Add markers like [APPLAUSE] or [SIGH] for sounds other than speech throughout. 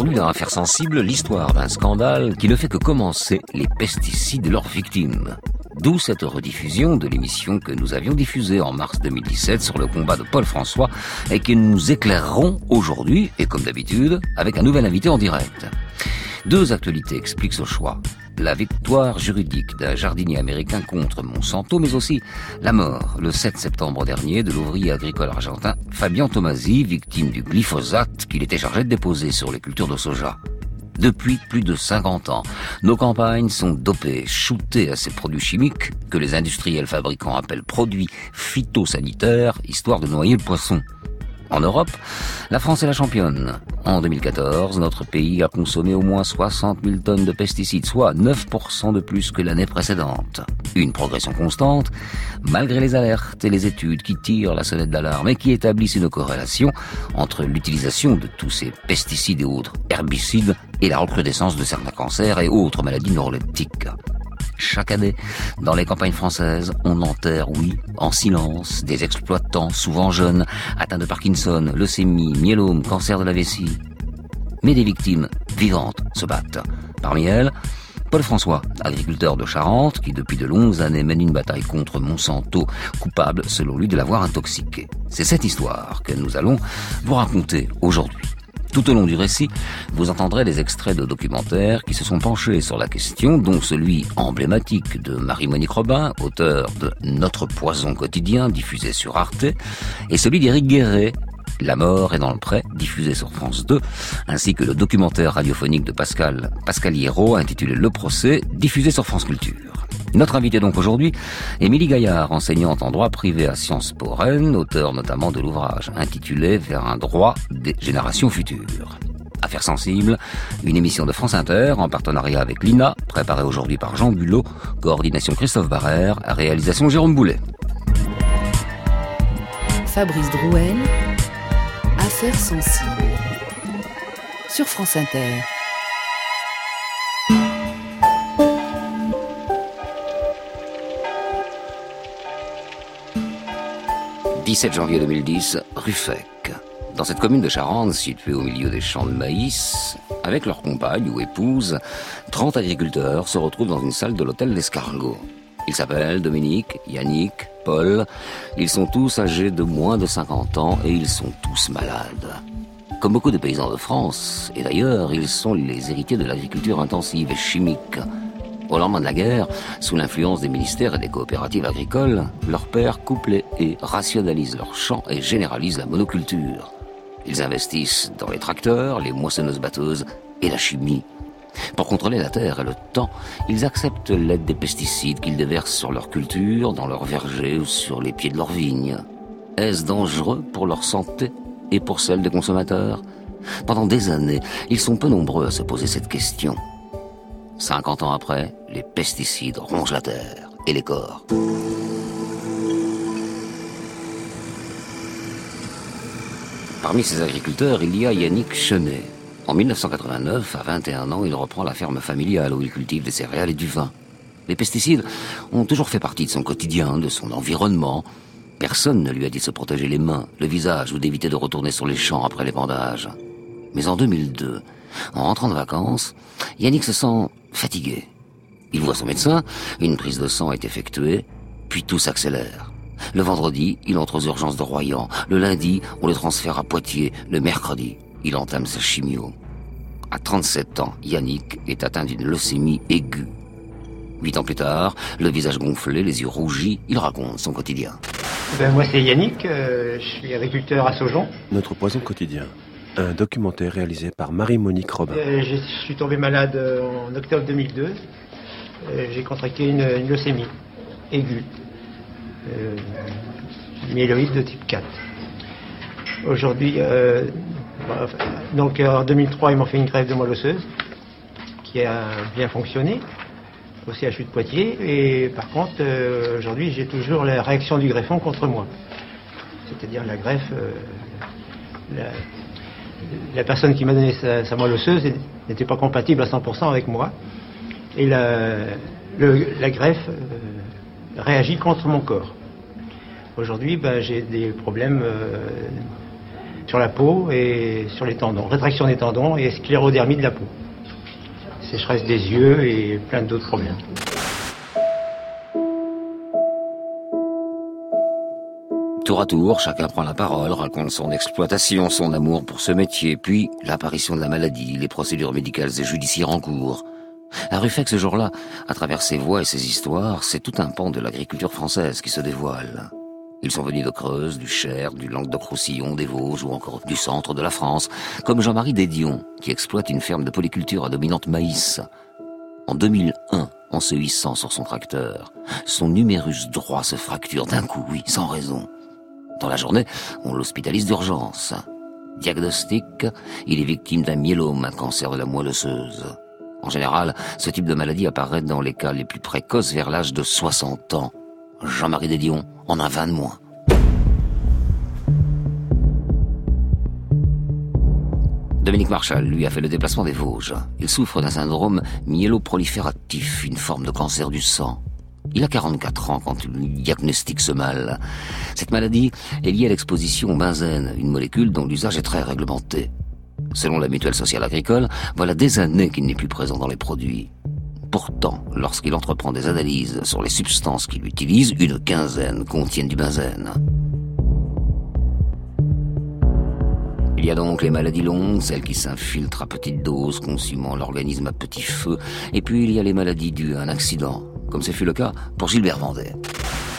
Aujourd'hui, dans Affaires sensible, l'histoire d'un scandale qui ne fait que commencer les pesticides et leurs victimes. D'où cette rediffusion de l'émission que nous avions diffusée en mars 2017 sur le combat de Paul François et que nous éclairerons aujourd'hui, et comme d'habitude, avec un nouvel invité en direct. Deux actualités expliquent ce choix. La victoire juridique d'un jardinier américain contre Monsanto, mais aussi la mort, le 7 septembre dernier, de l'ouvrier agricole argentin Fabian Tomasi, victime du glyphosate qu'il était chargé de déposer sur les cultures de soja. Depuis plus de 50 ans, nos campagnes sont dopées, shootées à ces produits chimiques que les industriels fabricants appellent produits phytosanitaires, histoire de noyer le poisson. En Europe, la France est la championne. En 2014, notre pays a consommé au moins 60 000 tonnes de pesticides, soit 9% de plus que l'année précédente. Une progression constante, malgré les alertes et les études qui tirent la sonnette d'alarme et qui établissent une corrélation entre l'utilisation de tous ces pesticides et autres herbicides et la recrudescence de certains cancers et autres maladies neuroleptiques. Chaque année, dans les campagnes françaises, on enterre, oui, en silence, des exploitants, souvent jeunes, atteints de Parkinson, leucémie, myélome, cancer de la vessie. Mais des victimes vivantes se battent. Parmi elles, Paul François, agriculteur de Charente, qui depuis de longues années mène une bataille contre Monsanto, coupable selon lui de l'avoir intoxiqué. C'est cette histoire que nous allons vous raconter aujourd'hui. Tout au long du récit, vous entendrez des extraits de documentaires qui se sont penchés sur la question, dont celui emblématique de Marie-Monique Robin, auteur de Notre poison quotidien, diffusé sur Arte, et celui d'Éric Guéret, La mort est dans le prêt, diffusé sur France 2, ainsi que le documentaire radiophonique de Pascal, Pascal Hierro, intitulé Le procès, diffusé sur France Culture. Notre invité donc aujourd'hui, Émilie Gaillard, enseignante en droit privé à Sciences Po Rennes, auteur notamment de l'ouvrage intitulé Vers un droit des générations futures. Affaires sensibles, une émission de France Inter en partenariat avec l'INA, préparée aujourd'hui par Jean Bulot, coordination Christophe Barrère, réalisation Jérôme Boulet. Fabrice Sur France Inter. 17 janvier 2010, Ruffec. Dans cette commune de Charente, située au milieu des champs de maïs, avec leur compagne ou épouse, 30 agriculteurs se retrouvent dans une salle de l'hôtel d'Escargot. Ils s'appellent Dominique, Yannick, Paul. Ils sont tous âgés de moins de 50 ans et ils sont tous malades. Comme beaucoup de paysans de France, et d'ailleurs, ils sont les héritiers de l'agriculture intensive et chimique. Au lendemain de la guerre, sous l'influence des ministères et des coopératives agricoles, leurs pères couplent et rationalisent leurs champs et généralisent la monoculture. Ils investissent dans les tracteurs, les moissonneuses-batteuses et la chimie. Pour contrôler la terre et le temps, ils acceptent l'aide des pesticides qu'ils déversent sur leur culture, dans leurs vergers ou sur les pieds de leurs vignes. Est-ce dangereux pour leur santé et pour celle des consommateurs? Pendant des années, ils sont peu nombreux à se poser cette question. 50 ans après, les pesticides rongent la terre et les corps. Parmi ces agriculteurs, il y a Yannick Chenet. En 1989, à 21 ans, il reprend la ferme familiale où il cultive des céréales et du vin. Les pesticides ont toujours fait partie de son quotidien, de son environnement. Personne ne lui a dit de se protéger les mains, le visage ou d'éviter de retourner sur les champs après l'épandage. Mais en 2002, en rentrant de vacances, Yannick se sent fatigué. Il voit son médecin, une prise de sang est effectuée, puis tout s'accélère. Le vendredi, il entre aux urgences de Royan. Le lundi, on le transfère à Poitiers. Le mercredi, il entame sa chimio. À 37 ans, Yannick est atteint d'une leucémie aiguë. Huit ans plus tard, le visage gonflé, les yeux rougis, il raconte son quotidien. Ben, moi, c'est Yannick, euh, je suis agriculteur à Saujon. Notre poison quotidien. Un documentaire réalisé par Marie-Monique Robin. Euh, je suis tombé malade euh, en octobre 2002. Euh, J'ai contracté une, une leucémie aiguë. Euh, myéloïde de type 4. Aujourd'hui, donc en 2003, ils m'ont fait une grève de moelle osseuse qui a bien fonctionné au CHU de Poitiers. Et par contre, euh, aujourd'hui, j'ai toujours la réaction du greffon contre moi. C'est-à-dire la greffe, euh, la, personne qui m'a donné sa, moelle osseuse n'était pas compatible à 100% avec moi. Et la, greffe euh, réagit contre mon corps. Aujourd'hui, ben, j'ai des problèmes euh, sur la peau et sur les tendons, rétraction des tendons et sclérodermie de la peau, sécheresse des yeux et plein d'autres problèmes. Tour à tour, chacun prend la parole, raconte son exploitation, son amour pour ce métier, puis l'apparition de la maladie, les procédures médicales et judiciaires en cours. À Ruffec, ce jour-là, à travers ses voix et ses histoires, c'est tout un pan de l'agriculture française qui se dévoile. Ils sont venus de Creuse, du Cher, du Languedoc-Roussillon, des Vosges ou encore du centre de la France, comme Jean-Marie Dédion, qui exploite une ferme de polyculture à dominante maïs. En 2001, en se hissant sur son tracteur, son numérus droit se fracture d'un coup, oui, sans raison. Dans la journée, on l'hospitalise d'urgence. Diagnostic, il est victime d'un myélome, un cancer de la moelle osseuse. En général, ce type de maladie apparaît dans les cas les plus précoces vers l'âge de 60 ans. Jean-Marie Dédion en a 20 de moins. Dominique Marchal, lui, a fait le déplacement des Vosges. Il souffre d'un syndrome myéloprolifératif, une forme de cancer du sang. Il a 44 ans quand il diagnostique ce mal. Cette maladie est liée à l'exposition au benzène, une molécule dont l'usage est très réglementé. Selon la mutuelle sociale agricole, voilà des années qu'il n'est plus présent dans les produits. Pourtant, lorsqu'il entreprend des analyses sur les substances qu'il utilise, une quinzaine contiennent du benzène. Il y a donc les maladies longues, celles qui s'infiltrent à petite dose, consumant l'organisme à petit feu, et puis il y a les maladies dues à un accident, comme ce fut le cas pour Gilbert Vendée.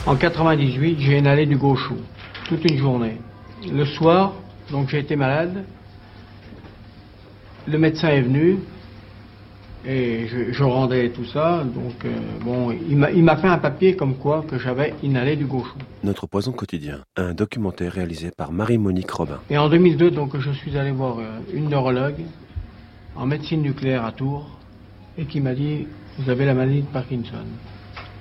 En 98, j'ai inhalé du gauchou, toute une journée. Le soir, donc j'ai été malade. Le médecin est venu et je, rendais tout ça. Donc, euh, bon, il m'a fait un papier comme quoi que j'avais inhalé du gauchou. Notre poison quotidien, un documentaire réalisé par Marie-Monique Robin. Et en 2002, donc, je suis allé voir euh, une neurologue en médecine nucléaire à Tours et qui m'a dit vous avez la maladie de Parkinson.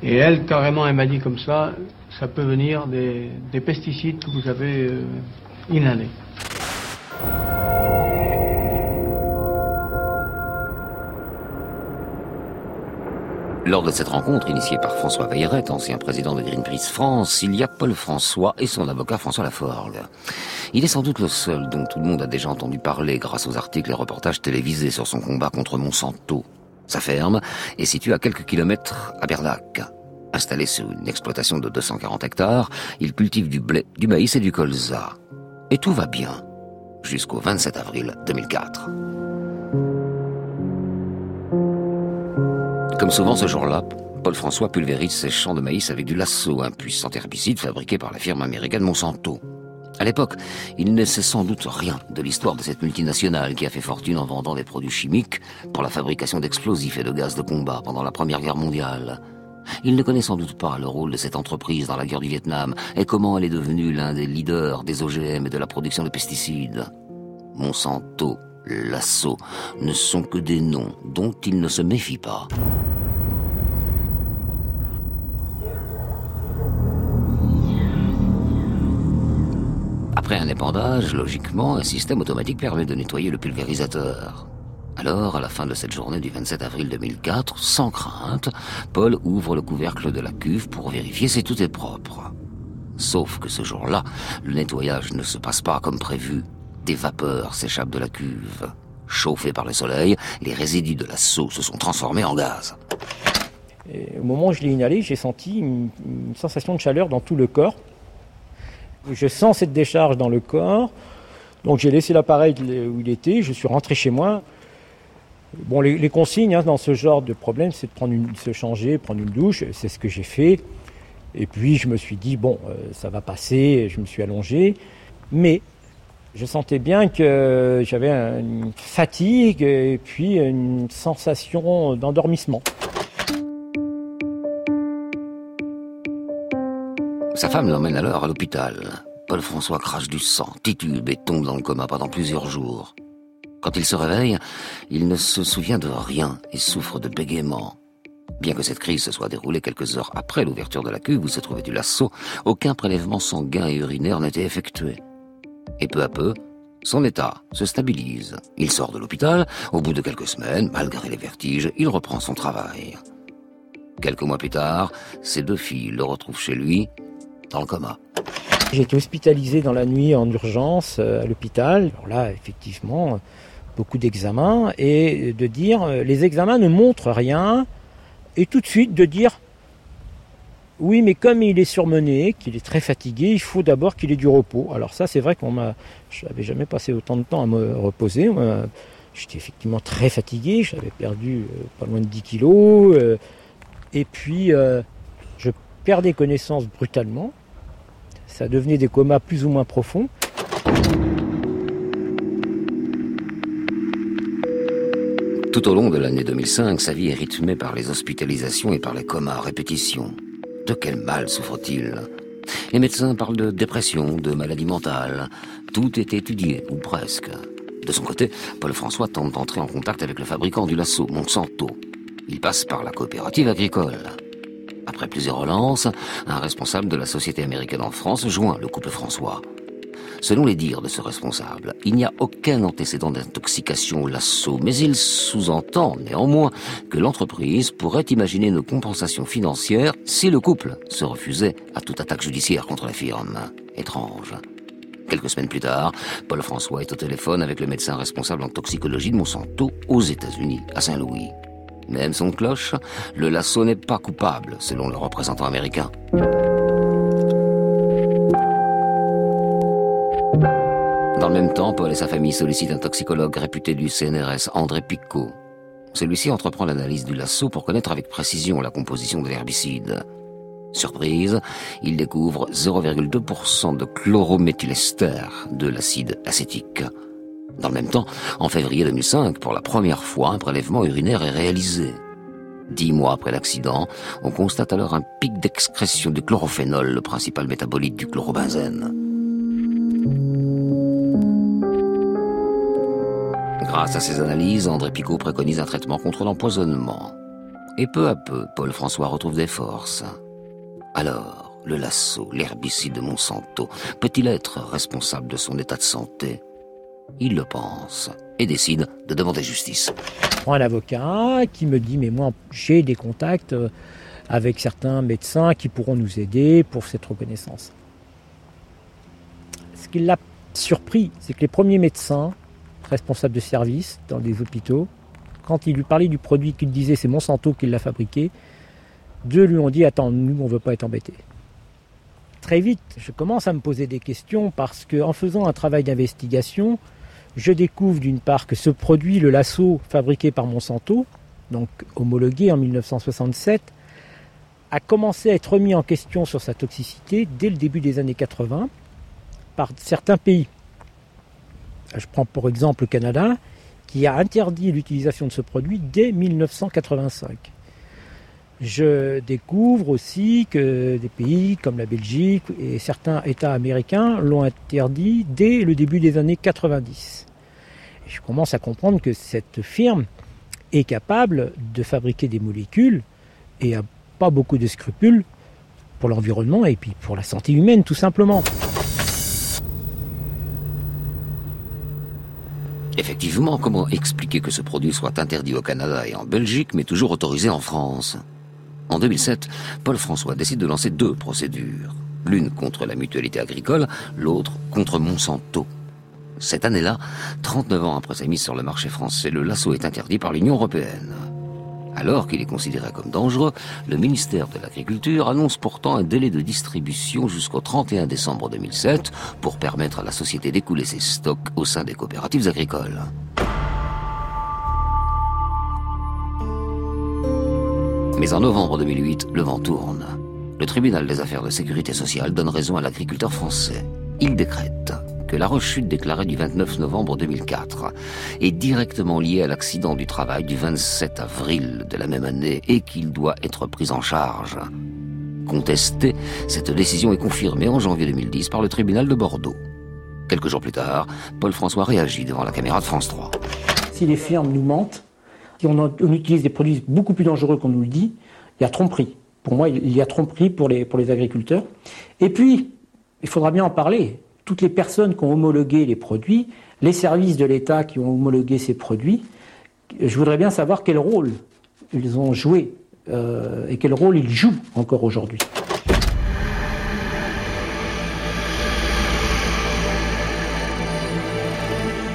Et elle, carrément, elle m'a dit comme ça, ça peut venir des, pesticides que vous avez euh, inhalés. Lors de cette rencontre initiée par François Veilleret, ancien président de Greenpeace France, il y a Paul François et son avocat François Laforgue. Il est sans doute le seul dont tout le monde a déjà entendu parler grâce aux articles et reportages télévisés sur son combat contre Monsanto. Sa ferme est située à quelques kilomètres à Bernac. Installé sur une exploitation de 240 hectares, il cultive du blé, du maïs et du colza. Et tout va bien. Jusqu'au 27 avril 2004. Comme souvent ce jour-là, Paul François pulvérise ses champs de maïs avec du lasso, un puissant herbicide fabriqué par la firme américaine Monsanto. À l'époque, il ne sait sans doute rien de l'histoire de cette multinationale qui a fait fortune en vendant des produits chimiques pour la fabrication d'explosifs et de gaz de combat pendant la Première Guerre mondiale. Il ne connaît sans doute pas le rôle de cette entreprise dans la guerre du Vietnam et comment elle est devenue l'un des leaders des OGM et de la production de pesticides. Monsanto, Lasso, ne sont que des noms dont il ne se méfie pas. Après un épandage, logiquement, un système automatique permet de nettoyer le pulvérisateur. Alors, à la fin de cette journée du 27 avril 2004, sans crainte, Paul ouvre le couvercle de la cuve pour vérifier si tout est propre. Sauf que ce jour-là, le nettoyage ne se passe pas comme prévu. Des vapeurs s'échappent de la cuve. Chauffés par le soleil, les résidus de la sauce se sont transformés en gaz. au moment où je l'ai inhalé, j'ai senti une sensation de chaleur dans tout le corps. Je sens cette décharge dans le corps. Donc j'ai laissé l'appareil où il était, je suis rentré chez moi. Bon, les, consignes hein, dans ce genre de problème, c'est de prendre une, se changer, prendre une douche. C'est ce que j'ai fait. Et puis je me suis dit bon, euh, ça va passer. Je me suis allongé, mais je sentais bien que j'avais une fatigue et puis une sensation d'endormissement. Sa femme l'emmène alors à l'hôpital. Paul François crache du sang, titube et tombe dans le coma pendant plusieurs jours. Quand il se réveille, il ne se souvient de rien et souffre de bégaiement. Bien que cette crise se soit déroulée quelques heures après l'ouverture de la cuve où se trouvait du lasso, aucun prélèvement sanguin et urinaire n'était effectué. Et peu à peu, son état se stabilise. Il sort de l'hôpital. Au bout de quelques semaines, malgré les vertiges, il reprend son travail. Quelques mois plus tard, ses deux filles le retrouvent chez lui, dans le coma. J'ai été hospitalisé dans la nuit en urgence euh, à l'hôpital. Là, effectivement, beaucoup d'examens et de dire euh, les examens ne montrent rien et tout de suite de dire oui, mais comme il est surmené, qu'il est très fatigué, il faut d'abord qu'il ait du repos. Alors ça, c'est vrai qu'on m'a, je n'avais jamais passé autant de temps à me reposer. J'étais effectivement très fatigué, j'avais perdu euh, pas loin de 10 kilos, euh, et puis euh, je perdais connaissance brutalement. Ça devenait des comas plus ou moins profonds. Tout au long de l'année 2005, sa vie est rythmée par les hospitalisations et par les comas à répétition. De quel mal souffre-t-il Les médecins parlent de dépression, de maladie mentale. Tout est étudié, ou presque. De son côté, Paul François tente d'entrer en contact avec le fabricant du lasso, Monsanto. Il passe par la coopérative agricole. Après plusieurs relances, un responsable de la société américaine en France joint le couple François. Selon les dires de ce responsable, il n'y a aucun antécédent d'intoxication au lasso, mais il sous-entend néanmoins que l'entreprise pourrait imaginer une compensation financière si le couple se refusait à toute attaque judiciaire contre la firme. Étrange. Quelques semaines plus tard, Paul François est au téléphone avec le médecin responsable en toxicologie de Monsanto aux États-Unis, à Saint-Louis. Même son cloche, le lasso n'est pas coupable, selon le représentant américain. Dans le même temps, Paul et sa famille sollicitent un toxicologue réputé du CNRS, André Picot. Celui-ci entreprend l'analyse du lasso pour connaître avec précision la composition de l'herbicide. Surprise, il découvre 0,2% de chlorométhylester de l'acide acétique. Dans le même temps, en février 2005, pour la première fois, un prélèvement urinaire est réalisé. Dix mois après l'accident, on constate alors un pic d'excrétion du chlorophénol, le principal métabolite du chlorobenzène. Grâce à ces analyses, André Picot préconise un traitement contre l'empoisonnement. Et peu à peu, Paul François retrouve des forces. Alors, le lasso, l'herbicide de Monsanto, peut-il être responsable de son état de santé? Il le pense et décide de demander justice. Je prends un avocat qui me dit Mais moi, j'ai des contacts euh, avec certains médecins qui pourront nous aider pour cette reconnaissance. Ce qui l'a surpris, c'est que les premiers médecins responsable de service dans des hôpitaux, quand il lui parlait du produit qu'il disait c'est Monsanto qui l'a fabriqué, deux lui ont dit attends, nous on ne veut pas être embêtés. Très vite, je commence à me poser des questions parce qu'en faisant un travail d'investigation, je découvre d'une part que ce produit, le lasso fabriqué par Monsanto, donc homologué en 1967, a commencé à être remis en question sur sa toxicité dès le début des années 80 par certains pays. Je prends pour exemple le Canada, qui a interdit l'utilisation de ce produit dès 1985. Je découvre aussi que des pays comme la Belgique et certains États américains l'ont interdit dès le début des années 90. je commence à comprendre que cette firme est capable de fabriquer des molécules et n'a pas beaucoup de scrupules pour l'environnement et pour la santé humaine tout simplement. Effectivement, comment expliquer que ce produit soit interdit au Canada et en Belgique, mais toujours autorisé en France? En 2007, Paul François décide de lancer deux procédures. L'une contre la mutualité agricole, l'autre contre Monsanto. Cette année-là, 39 ans après sa mise sur le marché français, le lasso est interdit par l'Union européenne. Alors qu'il est considéré comme dangereux, le ministère de l'Agriculture annonce pourtant un délai de distribution jusqu'au 31 décembre 2007 pour permettre à la société d'écouler ses stocks au sein des coopératives agricoles. Mais en novembre 2008, le vent tourne. Le tribunal des affaires de sécurité sociale donne raison à l'agriculteur français. Il décrète que la rechute déclarée du 29 novembre 2004 est directement liée à l'accident du travail du 27 avril de la même année et qu'il doit être pris en charge. Contestée, cette décision est confirmée en janvier 2010 par le tribunal de Bordeaux. Quelques jours plus tard, Paul François réagit devant la caméra de France 3. Si les firmes nous mentent, si on, utilise des produits beaucoup plus dangereux qu'on nous le dit, il y a tromperie. Pour moi, il y a tromperie pour les agriculteurs. Et puis, il faudra bien en parler toutes les personnes qui ont homologué les produits, les services de l'État qui ont homologué ces produits, je voudrais bien savoir quel rôle ils ont joué euh, et quel rôle ils jouent encore aujourd'hui.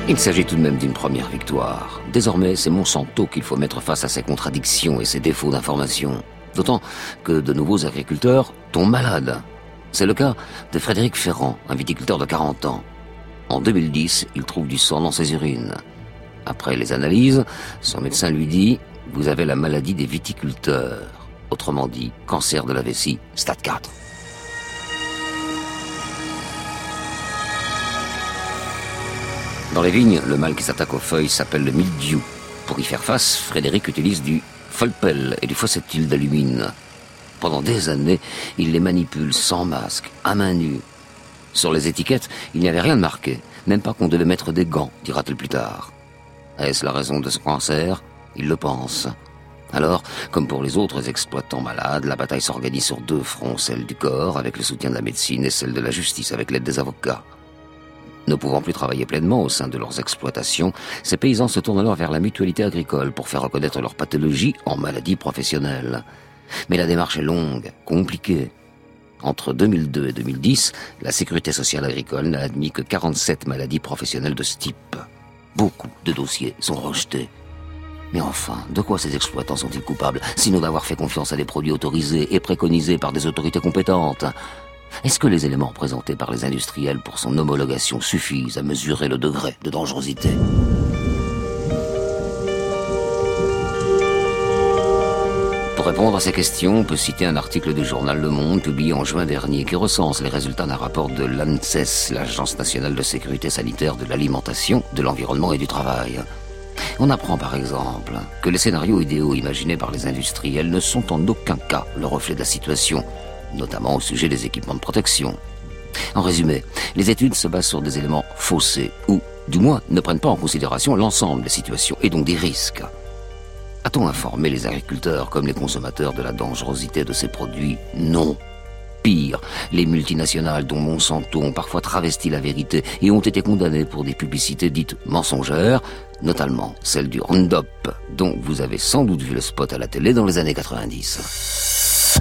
Il s'agit tout de même d'une première victoire. Désormais, c'est Monsanto qu'il faut mettre face à ses contradictions et ses défauts d'information. D'autant que de nouveaux agriculteurs tombent malades. C'est le cas de Frédéric Ferrand, un viticulteur de 40 ans. En 2010, il trouve du sang dans ses urines. Après les analyses, son médecin lui dit « Vous avez la maladie des viticulteurs ». Autrement dit, cancer de la vessie, stade 4. Dans les vignes, le mal qui s'attaque aux feuilles s'appelle le mildiou. Pour y faire face, Frédéric utilise du folpel et du phosphate d'alumine. Pendant des années, il les manipule sans masque, à main nue. Sur les étiquettes, il n'y avait rien de marqué, même pas qu'on devait mettre des gants, dira-t-il plus tard. Est-ce la raison de ce cancer Il le pense. Alors, comme pour les autres exploitants malades, la bataille s'organise sur deux fronts, celle du corps avec le soutien de la médecine et celle de la justice avec l'aide des avocats. Ne pouvant plus travailler pleinement au sein de leurs exploitations, ces paysans se tournent alors vers la mutualité agricole pour faire reconnaître leur pathologie en maladie professionnelle. Mais la démarche est longue, compliquée. Entre 2002 et 2010, la sécurité sociale agricole n'a admis que 47 maladies professionnelles de ce type. Beaucoup de dossiers sont rejetés. Mais enfin, de quoi ces exploitants sont-ils coupables, sinon d'avoir fait confiance à des produits autorisés et préconisés par des autorités compétentes? Est-ce que les éléments présentés par les industriels pour son homologation suffisent à mesurer le degré de dangerosité? Pour répondre à ces questions, on peut citer un article du journal Le Monde publié en juin dernier qui recense les résultats d'un rapport de l'ANSES, l'Agence nationale de sécurité sanitaire de l'alimentation, de l'environnement et du travail. On apprend par exemple que les scénarios idéaux imaginés par les industriels ne sont en aucun cas le reflet de la situation notamment au sujet des équipements de protection. En résumé, les études se basent sur des éléments faussés ou, du moins, ne prennent pas en considération l'ensemble des situations et donc des risques. A-t-on informé les agriculteurs comme les consommateurs de la dangerosité de ces produits? Non. Pire, les multinationales dont Monsanto ont parfois travesti la vérité et ont été condamnées pour des publicités dites mensongères, notamment celle du Roundup, dont vous avez sans doute vu le spot à la télé dans les années 90.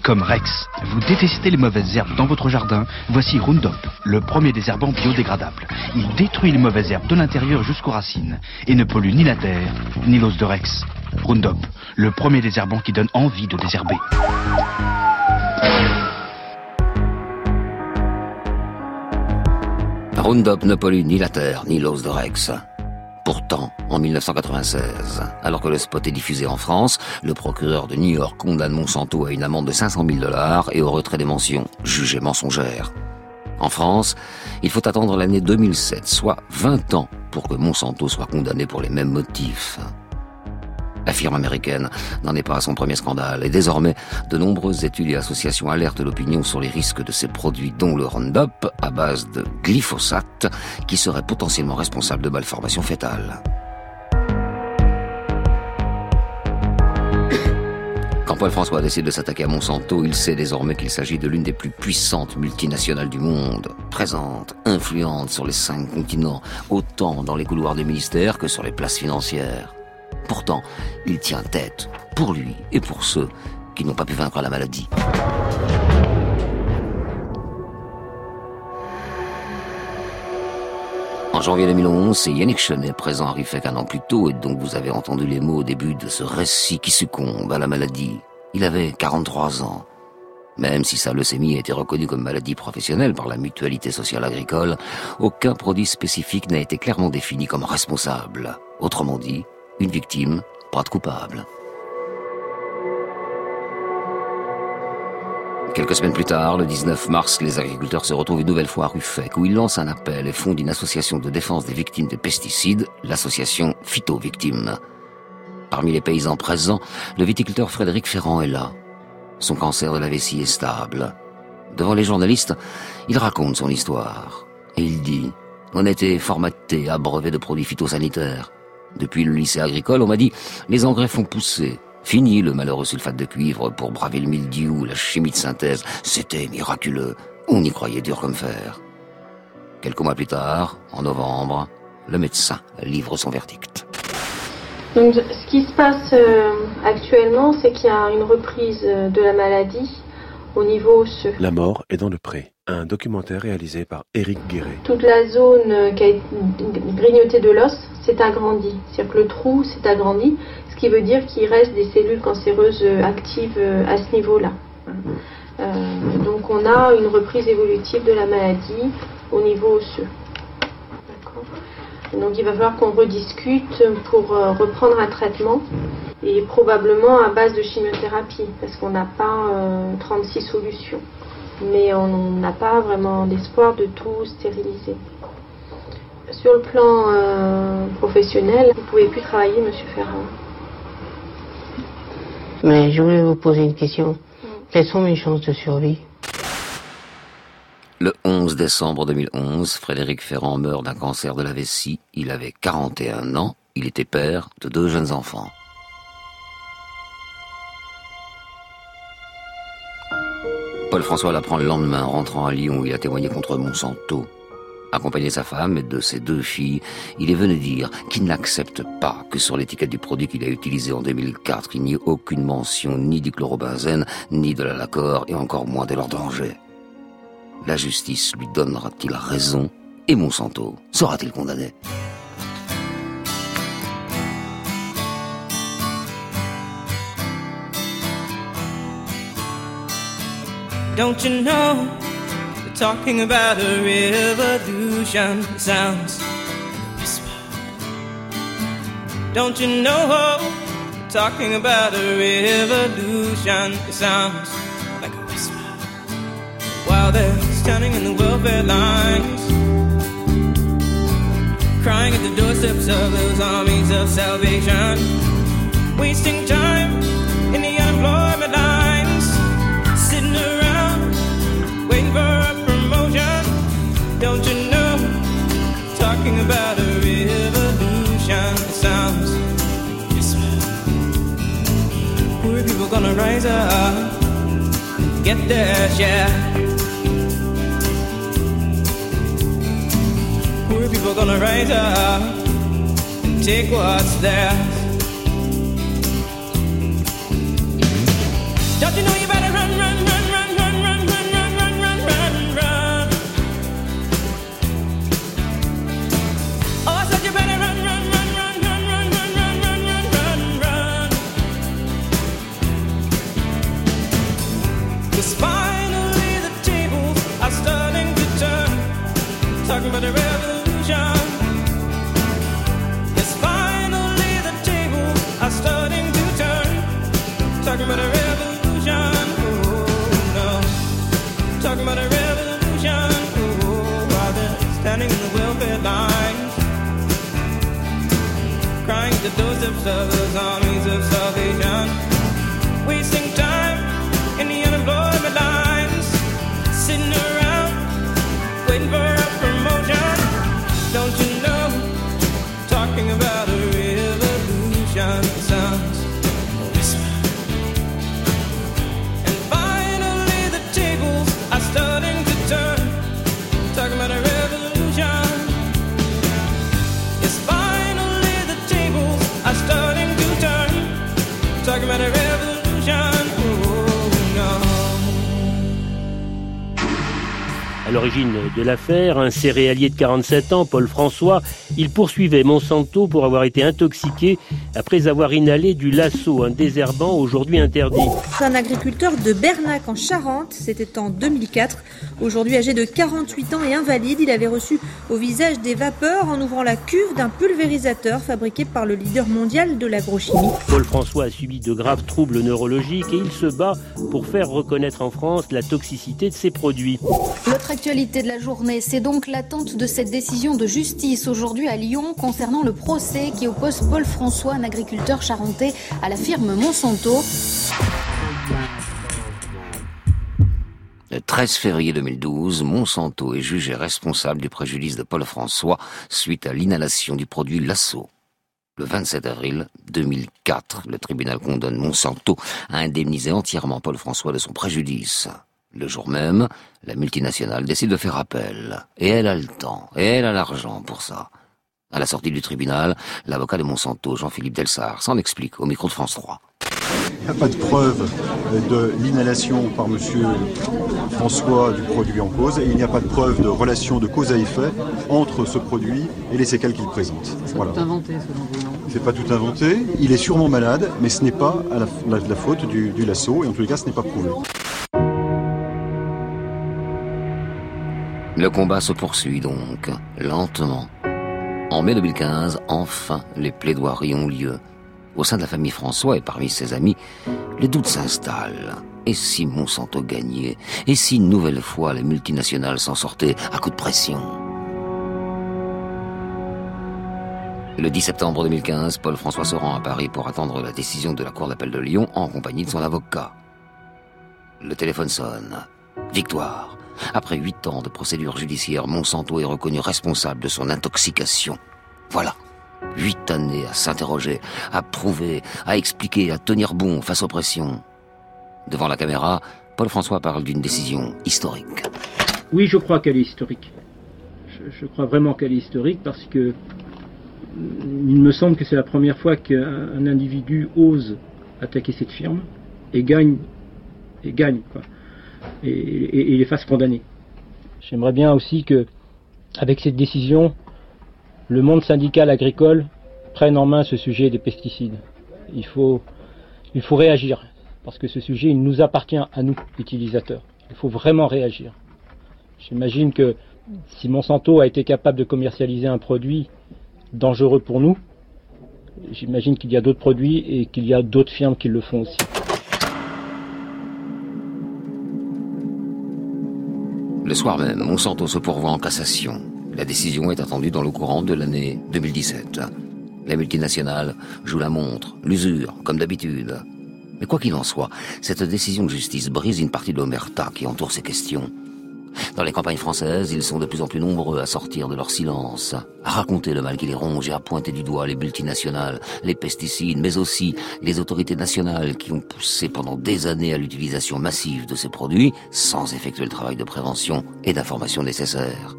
Comme Rex, vous détestez les mauvaises herbes dans votre jardin, voici Roundup, le premier désherbant biodégradable. Il détruit les mauvaises herbes de l'intérieur jusqu'aux racines et ne pollue ni la terre, ni l'os de Rex. Roundup, le premier désherbant qui donne envie de désherber. Roundup ne pollue ni la terre, ni l'os de Rex. Pourtant, en 1996, alors que le spot est diffusé en France, le procureur de New York condamne Monsanto à une amende de 500 000 dollars et au retrait des mentions, jugées mensongères. En France, il faut attendre l'année 2007, soit 20 ans, pour que Monsanto soit condamné pour les mêmes motifs. La firme américaine n'en est pas à son premier scandale et désormais, de nombreuses études et associations alertent l'opinion sur les risques de ces produits dont le Roundup à base de glyphosate qui serait potentiellement responsable de malformations fétales. Quand Paul François décide de s'attaquer à Monsanto, il sait désormais qu'il s'agit de l'une des plus puissantes multinationales du monde, présente, influente sur les cinq continents, autant dans les couloirs des ministères que sur les places financières. Pourtant, il tient tête pour lui et pour ceux qui n'ont pas pu vaincre la maladie. En janvier 2011, c'est Yannick Chenet, présent à Rifek un an plus tôt, et dont vous avez entendu les mots au début de ce récit qui succombe à la maladie. Il avait 43 ans. Même si sa leucémie a été reconnue comme maladie professionnelle par la mutualité sociale agricole, aucun produit spécifique n'a été clairement défini comme responsable. Autrement dit, une victime, pas de coupable. Quelques semaines plus tard, le 19 mars, les agriculteurs se retrouvent une nouvelle fois à Ruffec, où ils lancent un appel et fondent une association de défense des victimes de pesticides, l'association Phyto-Victimes. Parmi les paysans présents, le viticulteur Frédéric Ferrand est là. Son cancer de la vessie est stable. Devant les journalistes, il raconte son histoire. Et il dit, on était formaté à brevet de produits phytosanitaires. Depuis le lycée agricole, on m'a dit les engrais font pousser. Fini le malheureux sulfate de cuivre pour braver le mildiou, la chimie de synthèse. C'était miraculeux. On y croyait dur comme fer. Quelques mois plus tard, en novembre, le médecin livre son verdict. Donc, ce qui se passe euh, actuellement, c'est qu'il y a une reprise euh, de la maladie au niveau osseux. La mort est dans le pré. Un documentaire réalisé par Éric Guéret. Toute la zone qui a été grignotée de l'os s'est agrandie. C'est-à-dire que le trou s'est agrandi, ce qui veut dire qu'il reste des cellules cancéreuses actives à ce niveau-là. Euh, donc on a une reprise évolutive de la maladie au niveau osseux. Donc il va falloir qu'on rediscute pour euh, reprendre un traitement et probablement à base de chimiothérapie parce qu'on n'a pas 36 euh, solutions. Mais on n'a pas vraiment d'espoir de tout stériliser. Sur le plan professionnel, vous ne pouvez plus travailler, Monsieur Ferrand. Mais je voulais vous poser une question. Quelles sont mes chances de survie? 11 décembre 2011, Frédéric Ferrand meurt d'un cancer de la vessie. Il avait 41 ans. Il était père de deux jeunes enfants. Paul François l'apprend le lendemain, rentrant à Lyon où il a témoigné contre Monsanto. Accompagné de sa femme et de ses deux filles, il est venu dire qu'il n'accepte pas que sur l'étiquette du produit qu'il a utilisé en 2004, il n'y ait aucune mention ni du chlorobenzène, ni de la lacor, et encore moins de leur danger. La justice lui donnera-t-il raison et Monsanto sera-t-il condamné? Don't you know talking about a revolution sounds whisper. Don't you know? Talking about a revolution sounds like a whisper. While they're standing in the welfare lines, crying at the doorsteps of those armies of salvation, wasting time in the unemployment lines, sitting around waiting for a promotion. don't you know? Talking about a revolution sounds whisper. Poor people gonna rise up, and get their share. People gonna rise up and take what's theirs. Don't you know you About a revolution. Oh, standing in the welfare lines. Crying the doorsteps of those armies of salvation. L'origine de l'affaire, un céréalier de 47 ans, Paul François, il poursuivait Monsanto pour avoir été intoxiqué après avoir inhalé du lasso, un désherbant aujourd'hui interdit. Un agriculteur de Bernac en Charente, c'était en 2004. Aujourd'hui âgé de 48 ans et invalide, il avait reçu au visage des vapeurs en ouvrant la cuve d'un pulvérisateur fabriqué par le leader mondial de l'agrochimie. Paul François a subi de graves troubles neurologiques et il se bat pour faire reconnaître en France la toxicité de ses produits. L'actualité de la journée, c'est donc l'attente de cette décision de justice aujourd'hui à Lyon concernant le procès qui oppose Paul François, agriculteur charentais, à la firme Monsanto. Le 13 février 2012, Monsanto est jugé responsable du préjudice de Paul François suite à l'inhalation du produit Lasso. Le 27 avril 2004, le tribunal condamne Monsanto à indemniser entièrement Paul François de son préjudice. Le jour même, la multinationale décide de faire appel. Et elle a le temps, et elle a l'argent pour ça. À la sortie du tribunal, l'avocat de Monsanto, Jean-Philippe Delsart, s'en explique au micro de France 3. Il n'y a pas de preuve de l'inhalation par M. François du produit en cause et il n'y a pas de preuve de relation de cause à effet entre ce produit et les séquelles qu'il présente. C'est tout inventé selon vous, non C'est pas tout inventé. Il est sûrement malade, mais ce n'est pas à la, la- la faute du, du lasso et en tous les cas, ce n'est pas prouvé. Le combat se poursuit donc, lentement. En mai 2015, enfin, les plaidoiries ont lieu. Au sein de la famille François et parmi ses amis, les doutes s'installent. Et si Monsanto gagnait? Et si nouvelle fois les multinationales s'en sortaient à coup de pression? Le 10 septembre 2015, Paul François se rend à Paris pour attendre la décision de la Cour d'appel de Lyon en compagnie de son avocat. Le téléphone sonne. Victoire. Après huit ans de procédure judiciaire, Monsanto est reconnu responsable de son intoxication. Voilà. Huit années à s'interroger, à prouver, à expliquer, à tenir bon face aux pressions. Devant la caméra, Paul François parle d'une décision historique. Oui, je crois qu'elle est historique. Je, je crois vraiment qu'elle est historique parce que mm, il me semble que c'est la première fois qu'un un individu ose attaquer cette firme et gagne, et gagne, quoi. Et, les fasse condamner. J'aimerais bien aussi que, avec cette décision, le monde syndical agricole prenne en main ce sujet des pesticides. Il faut, il faut réagir parce que ce sujet, il nous appartient à nous, utilisateurs. Il faut vraiment réagir. J'imagine que si Monsanto a été capable de commercialiser un produit dangereux pour nous, j'imagine qu'il y a d'autres produits et qu'il y a d'autres firmes qui le font aussi. Le soir même, Monsanto se pourvoit en cassation. La décision est attendue dans le courant de l'année 2017. Les multinationales jouent la montre, l'usure, comme d'habitude. Mais quoi qu'il en soit, cette décision de justice brise une partie de l'omerta qui entoure ces questions. Dans les campagnes françaises, ils sont de plus en plus nombreux à sortir de leur silence, à raconter le mal qui les ronge et à pointer du doigt les multinationales, les pesticides, mais aussi les autorités nationales qui ont poussé pendant des années à l'utilisation massive de ces produits sans effectuer le travail de prévention et d'information nécessaire.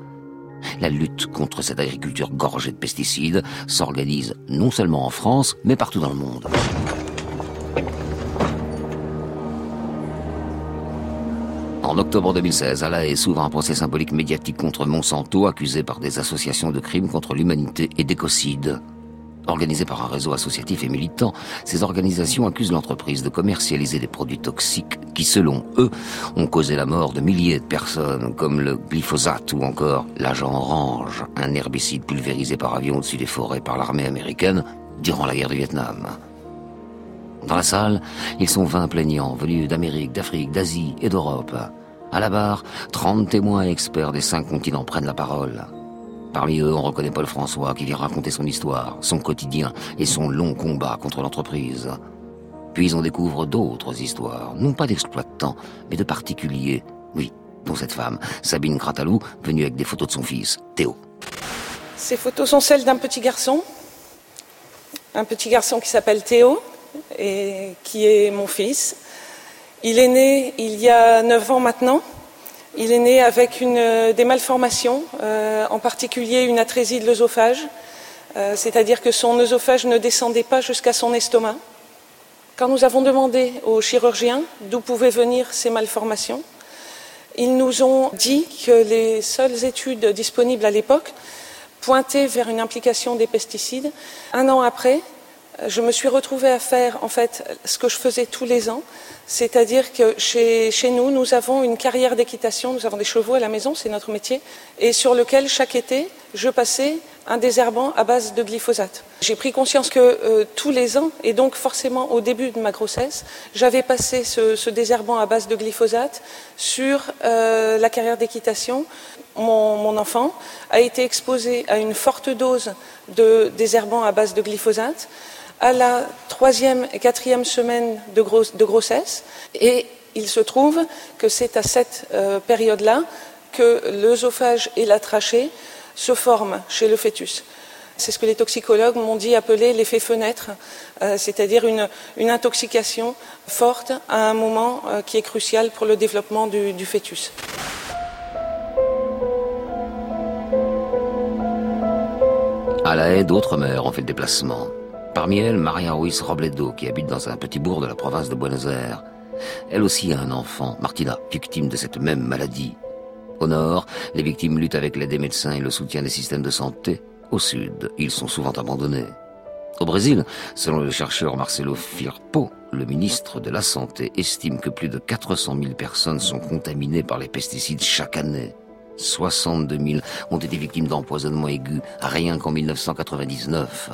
La lutte contre cette agriculture gorgée de pesticides s'organise non seulement en France, mais partout dans le monde. En octobre 2016, à La Haye s'ouvre un procès symbolique médiatique contre Monsanto, accusé par des associations de crimes contre l'humanité et d'écocide. Organisées par un réseau associatif et militant, ces organisations accusent l'entreprise de commercialiser des produits toxiques qui, selon eux, ont causé la mort de milliers de personnes, comme le glyphosate ou encore l'agent orange, un herbicide pulvérisé par avion au-dessus des forêts par l'armée américaine durant la guerre du Vietnam. Dans la salle, ils sont 20 plaignants venus d'Amérique, d'Afrique, d'Asie et d'Europe. À la barre, 30 témoins experts des cinq continents prennent la parole. Parmi eux, on reconnaît Paul François qui vient raconter son histoire, son quotidien et son long combat contre l'entreprise. Puis on découvre d'autres histoires, non pas d'exploitants, mais de particuliers. Oui, dont cette femme, Sabine Gratalou, venue avec des photos de son fils, Théo. Ces photos sont celles d'un petit garçon, un petit garçon qui s'appelle Théo et qui est mon fils. Il est né il y a 9 ans maintenant. Il est né avec une, euh, des malformations, euh, en particulier une atrésie de l'œsophage, euh, c'est-à-dire que son œsophage ne descendait pas jusqu'à son estomac. Quand nous avons demandé aux chirurgiens d'où pouvaient venir ces malformations, ils nous ont dit que les seules études disponibles à l'époque pointaient vers une implication des pesticides. Un an après, je me suis retrouvée à faire en fait ce que je faisais tous les ans, c'est-à-dire que chez, nous, nous avons une carrière d'équitation, nous avons des chevaux à la maison, c'est notre métier, et sur lequel chaque été, je passais un désherbant à base de glyphosate. J'ai pris conscience que euh, tous les ans, et donc forcément au début de ma grossesse, j'avais passé ce, désherbant à base de glyphosate sur euh, la carrière d'équitation. Mon enfant a été exposé à une forte dose de désherbant à base de glyphosate à la troisième et quatrième semaine de, gros- de grossesse. Et il se trouve que c'est à cette euh, période-là que l'œsophage et la trachée se forment chez le fœtus. C'est ce que les toxicologues m'ont dit appeler l'effet fenêtre, euh, c'est-à-dire une, intoxication forte à un moment euh, qui est crucial pour le développement du, du fœtus. À la haie, d'autres mères ont fait le déplacement. Parmi elles, Maria Ruiz Robledo, qui habite dans un petit bourg de la province de Buenos Aires. Elle aussi a un enfant, Martina, victime de cette même maladie. Au nord, les victimes luttent avec l'aide des médecins et le soutien des systèmes de santé. Au sud, ils sont souvent abandonnés. Au Brésil, selon le chercheur Marcelo Firpo, le ministre de la Santé estime que plus de 400 000 personnes sont contaminées par les pesticides chaque année. 62 000 ont été victimes d'empoisonnement aigu, rien qu'en 1999.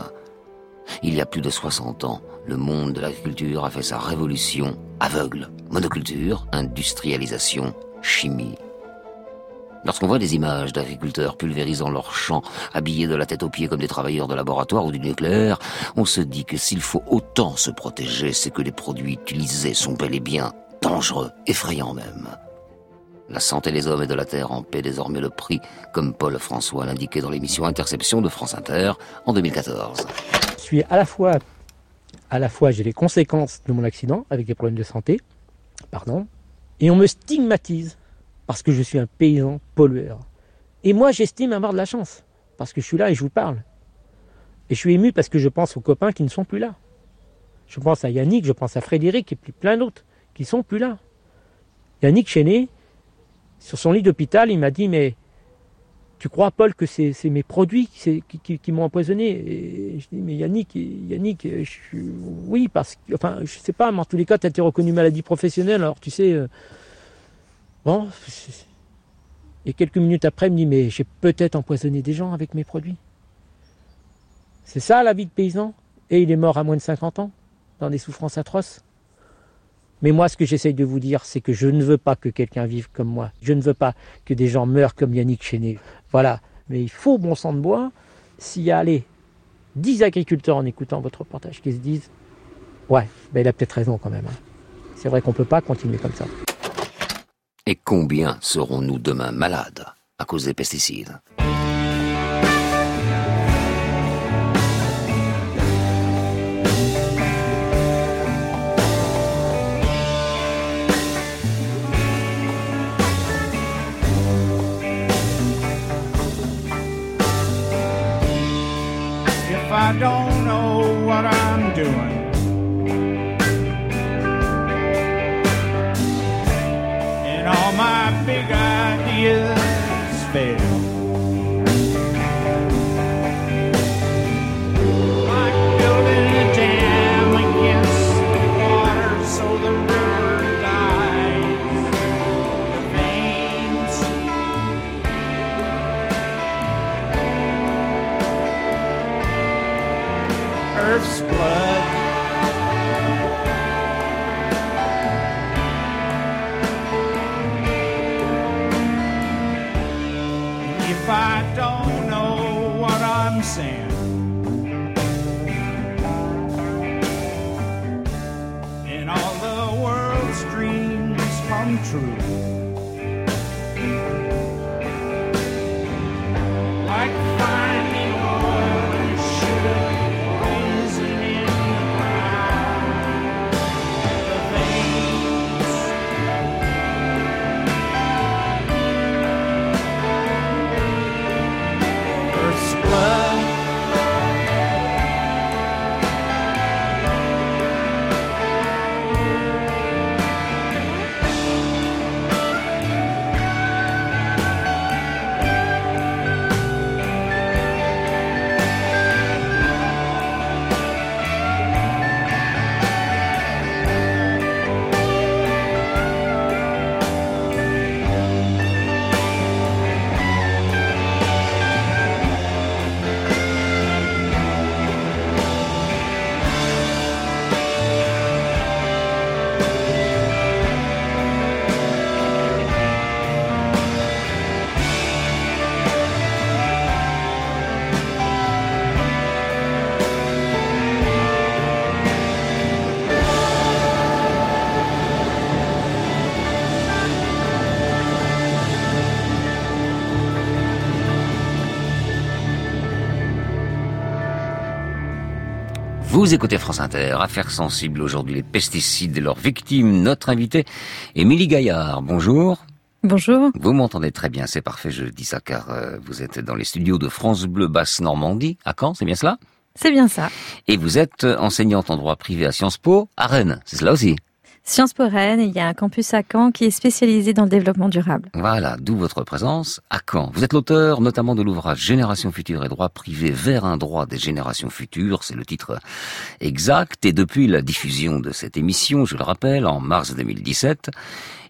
Il y a plus de 60 ans, le monde de l'agriculture a fait sa révolution aveugle. Monoculture, industrialisation, chimie. Lorsqu'on voit des images d'agriculteurs pulvérisant leurs champs, habillés de la tête aux pieds comme des travailleurs de laboratoire ou du nucléaire, on se dit que s'il faut autant se protéger, c'est que les produits utilisés sont bel et bien dangereux, effrayants même. La santé des hommes et de la terre en paie désormais le prix, comme Paul François l'indiquait dans l'émission Interception de France Inter en 2014. Je suis à la fois, à la fois j'ai les conséquences de mon accident avec des problèmes de santé, pardon, et on me stigmatise parce que je suis un paysan pollueur. Et moi, j'estime avoir de la chance, parce que je suis là et je vous parle. Et je suis ému parce que je pense aux copains qui ne sont plus là. Je pense à Yannick, je pense à Frédéric et puis plein d'autres qui sont plus là. Yannick Chenet, sur son lit d'hôpital, il m'a dit Mais tu crois, Paul, que c'est mes produits qui, m'ont empoisonné? Et je dis Mais Yannick, Yannick oui, parce que, enfin, je sais pas, mais en tous les cas, tu as été reconnu maladie professionnelle, alors tu sais. Euh, Bon, et quelques minutes après, il me dit, mais j'ai peut-être empoisonné des gens avec mes produits. C'est ça la vie de paysan? Et il est mort à moins de 50 ans, dans des souffrances atroces. Mais moi, ce que j'essaye de vous dire, c'est que je ne veux pas que quelqu'un vive comme moi. Je ne veux pas que des gens meurent comme Yannick Chenet. Voilà. Mais il faut, bon sang de bois, s'il y a, allez, 10 agriculteurs en écoutant votre reportage qui se disent, ouais, ben il a peut-être raison quand même. Hein. C'est vrai qu'on ne peut pas continuer comme ça. Et combien serons-nous demain malades à cause des pesticides? I don't Vous écoutez France Inter, affaires sensibles aujourd'hui, les pesticides et leurs victimes. Notre invité, Émilie Gaillard. Bonjour. Bonjour. Vous m'entendez très bien, c'est parfait, je dis ça car euh, vous êtes dans les studios de France Bleu Basse Normandie, à Caen, c'est bien cela? C'est bien ça. Et vous êtes enseignante en droit privé à Sciences Po à Rennes, c'est cela aussi? Sciences Po Rennes, il y a un campus à Caen qui est spécialisé dans le développement durable. Voilà, d'où votre présence à Caen. Vous êtes l'auteur notamment de l'ouvrage Génération future et droit privé vers un droit des générations futures, c'est le titre exact, et depuis la diffusion de cette émission, je le rappelle, en mars 2017,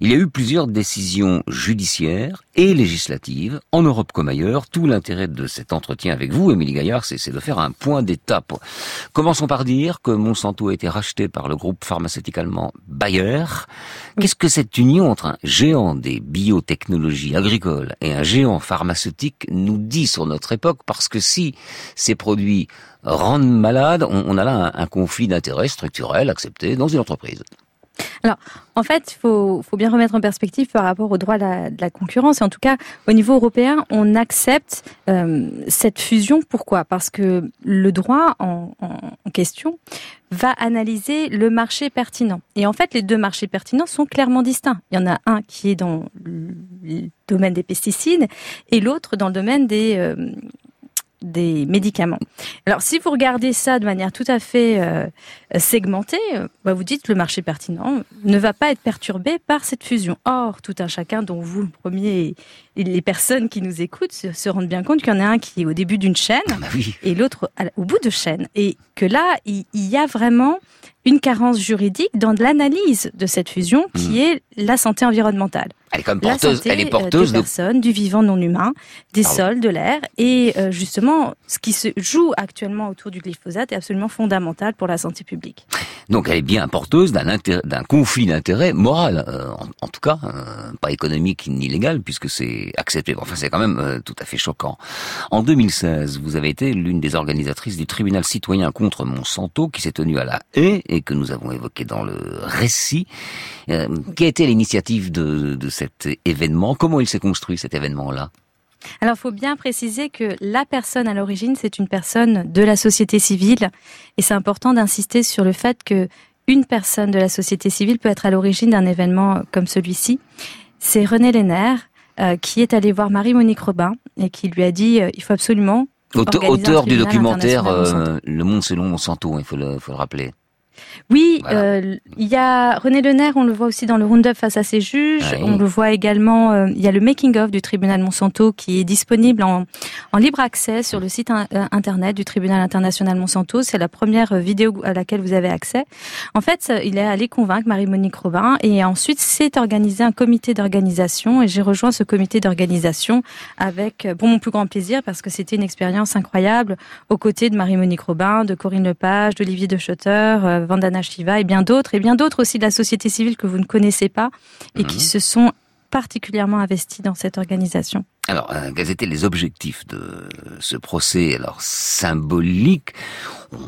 il y a eu plusieurs décisions judiciaires et législatives, en Europe comme ailleurs. Tout l'intérêt de cet entretien avec vous, Émilie Gaillard, c'est de faire un point d'étape. Commençons par dire que Monsanto a été racheté par le groupe pharmaceutique allemand Bayer. Qu'est-ce que cette union entre un géant des biotechnologies agricoles et un géant pharmaceutique nous dit sur notre époque? Parce que si ces produits rendent malades, on, on a là un, un conflit d'intérêts structurel accepté dans une entreprise. Alors, en fait, il faut, faut, bien remettre en perspective par rapport au droit de la, concurrence. Et en tout cas, au niveau européen, on accepte euh, cette fusion. Pourquoi? Parce que le droit en, question va analyser le marché pertinent. Et en fait, les deux marchés pertinents sont clairement distincts. Il y en a un qui est dans le domaine des pesticides et l'autre dans le domaine des... Euh, des médicaments. Alors, si vous regardez ça de manière tout à fait euh, segmentée, euh, bah, vous dites que le marché pertinent ne va pas être perturbé par cette fusion. Or, tout un chacun, dont vous, le premier, et les personnes qui nous écoutent se, se rendent bien compte qu'il y en a un qui est au début d'une chaîne ah bah oui. et l'autre au bout de chaîne. Et que là, il, il y a vraiment une carence juridique dans l'analyse de cette fusion qui mmh. est la santé environnementale. Elle est comme porteuse, santé, elle est porteuse des de personnes, du vivant non humain, des Pardon. sols, de l'air et euh, justement ce qui se joue actuellement autour du glyphosate est absolument fondamental pour la santé publique. Donc elle est bien porteuse d'un conflit d'intérêt moral, euh, en, en, tout cas euh, pas économique ni légal puisque c'est accepté. Enfin c'est quand même euh, tout à fait choquant. En 2016, vous avez été l'une des organisatrices du tribunal citoyen contre Monsanto qui s'est tenu à la haie et que nous avons évoqué dans le récit. Euh, quelle était l'initiative de, de cet événement Comment il s'est construit cet événement-là? Alors, il faut bien préciser que la personne à l'origine, c'est une personne de la société civile, et c'est important d'insister sur le fait que une personne de la société civile peut être à l'origine d'un événement comme celui-ci. C'est René Lénaire euh, qui est allé voir Marie-Monique Robin et qui lui a dit euh, il faut absolument auteur, auteur du documentaire euh, Le Monde selon Monsanto, il faut le, faut le rappeler. Oui, voilà. euh, il y a René Lenaire, on le voit aussi dans le Roundup face à ses juges. Oui. On le voit également, euh, il y a le making-of du tribunal Monsanto qui est disponible en, en libre accès sur le site in, euh, internet du tribunal international Monsanto. C'est la première vidéo à laquelle vous avez accès. En fait, il est allé convaincre Marie-Monique Robin et ensuite s'est organisé un comité d'organisation et j'ai rejoint ce comité d'organisation avec, pour mon plus grand plaisir, parce que c'était une expérience incroyable aux côtés de Marie-Monique Robin, de Corinne Lepage, d'Olivier de Schotter, Vandana Shiva et bien d'autres, et bien d'autres aussi de la société civile que vous ne connaissez pas et mmh. qui se sont particulièrement investis dans cette organisation. Alors, euh, quels étaient les objectifs de ce procès Alors, symbolique,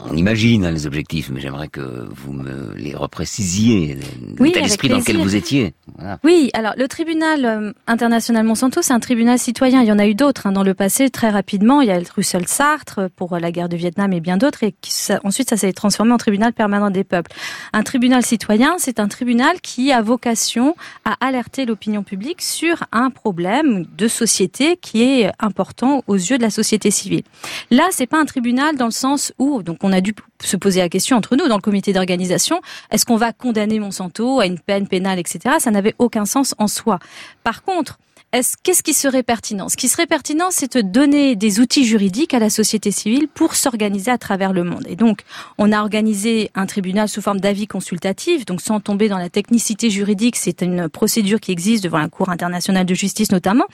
on imagine hein, les objectifs, mais j'aimerais que vous me les reprécisiez, oui, dans lequel vous étiez. Voilà. Oui, alors le tribunal euh, international Monsanto, c'est un tribunal citoyen. Il y en a eu d'autres hein, dans le passé, très rapidement. Il y a le Russell Sartre pour la guerre du Vietnam et bien d'autres. Et ça, ensuite, ça s'est transformé en tribunal permanent des peuples. Un tribunal citoyen, c'est un tribunal qui a vocation à alerter l'opinion publique sur un problème de société qui est important aux yeux de la société civile. Là, c'est pas un tribunal dans le sens où donc on a dû se poser la question entre nous dans le comité d'organisation est-ce qu'on va condamner Monsanto à une peine pénale, etc. Ça n'avait aucun sens en soi. Par contre, est-ce qu'est-ce qui serait pertinent? Ce qui serait pertinent, c'est de donner des outils juridiques à la société civile pour s'organiser à travers le monde. Et donc, on a organisé un tribunal sous forme d'avis consultatif, donc sans tomber dans la technicité juridique, c'est une procédure qui existe devant la Cour internationale de justice notamment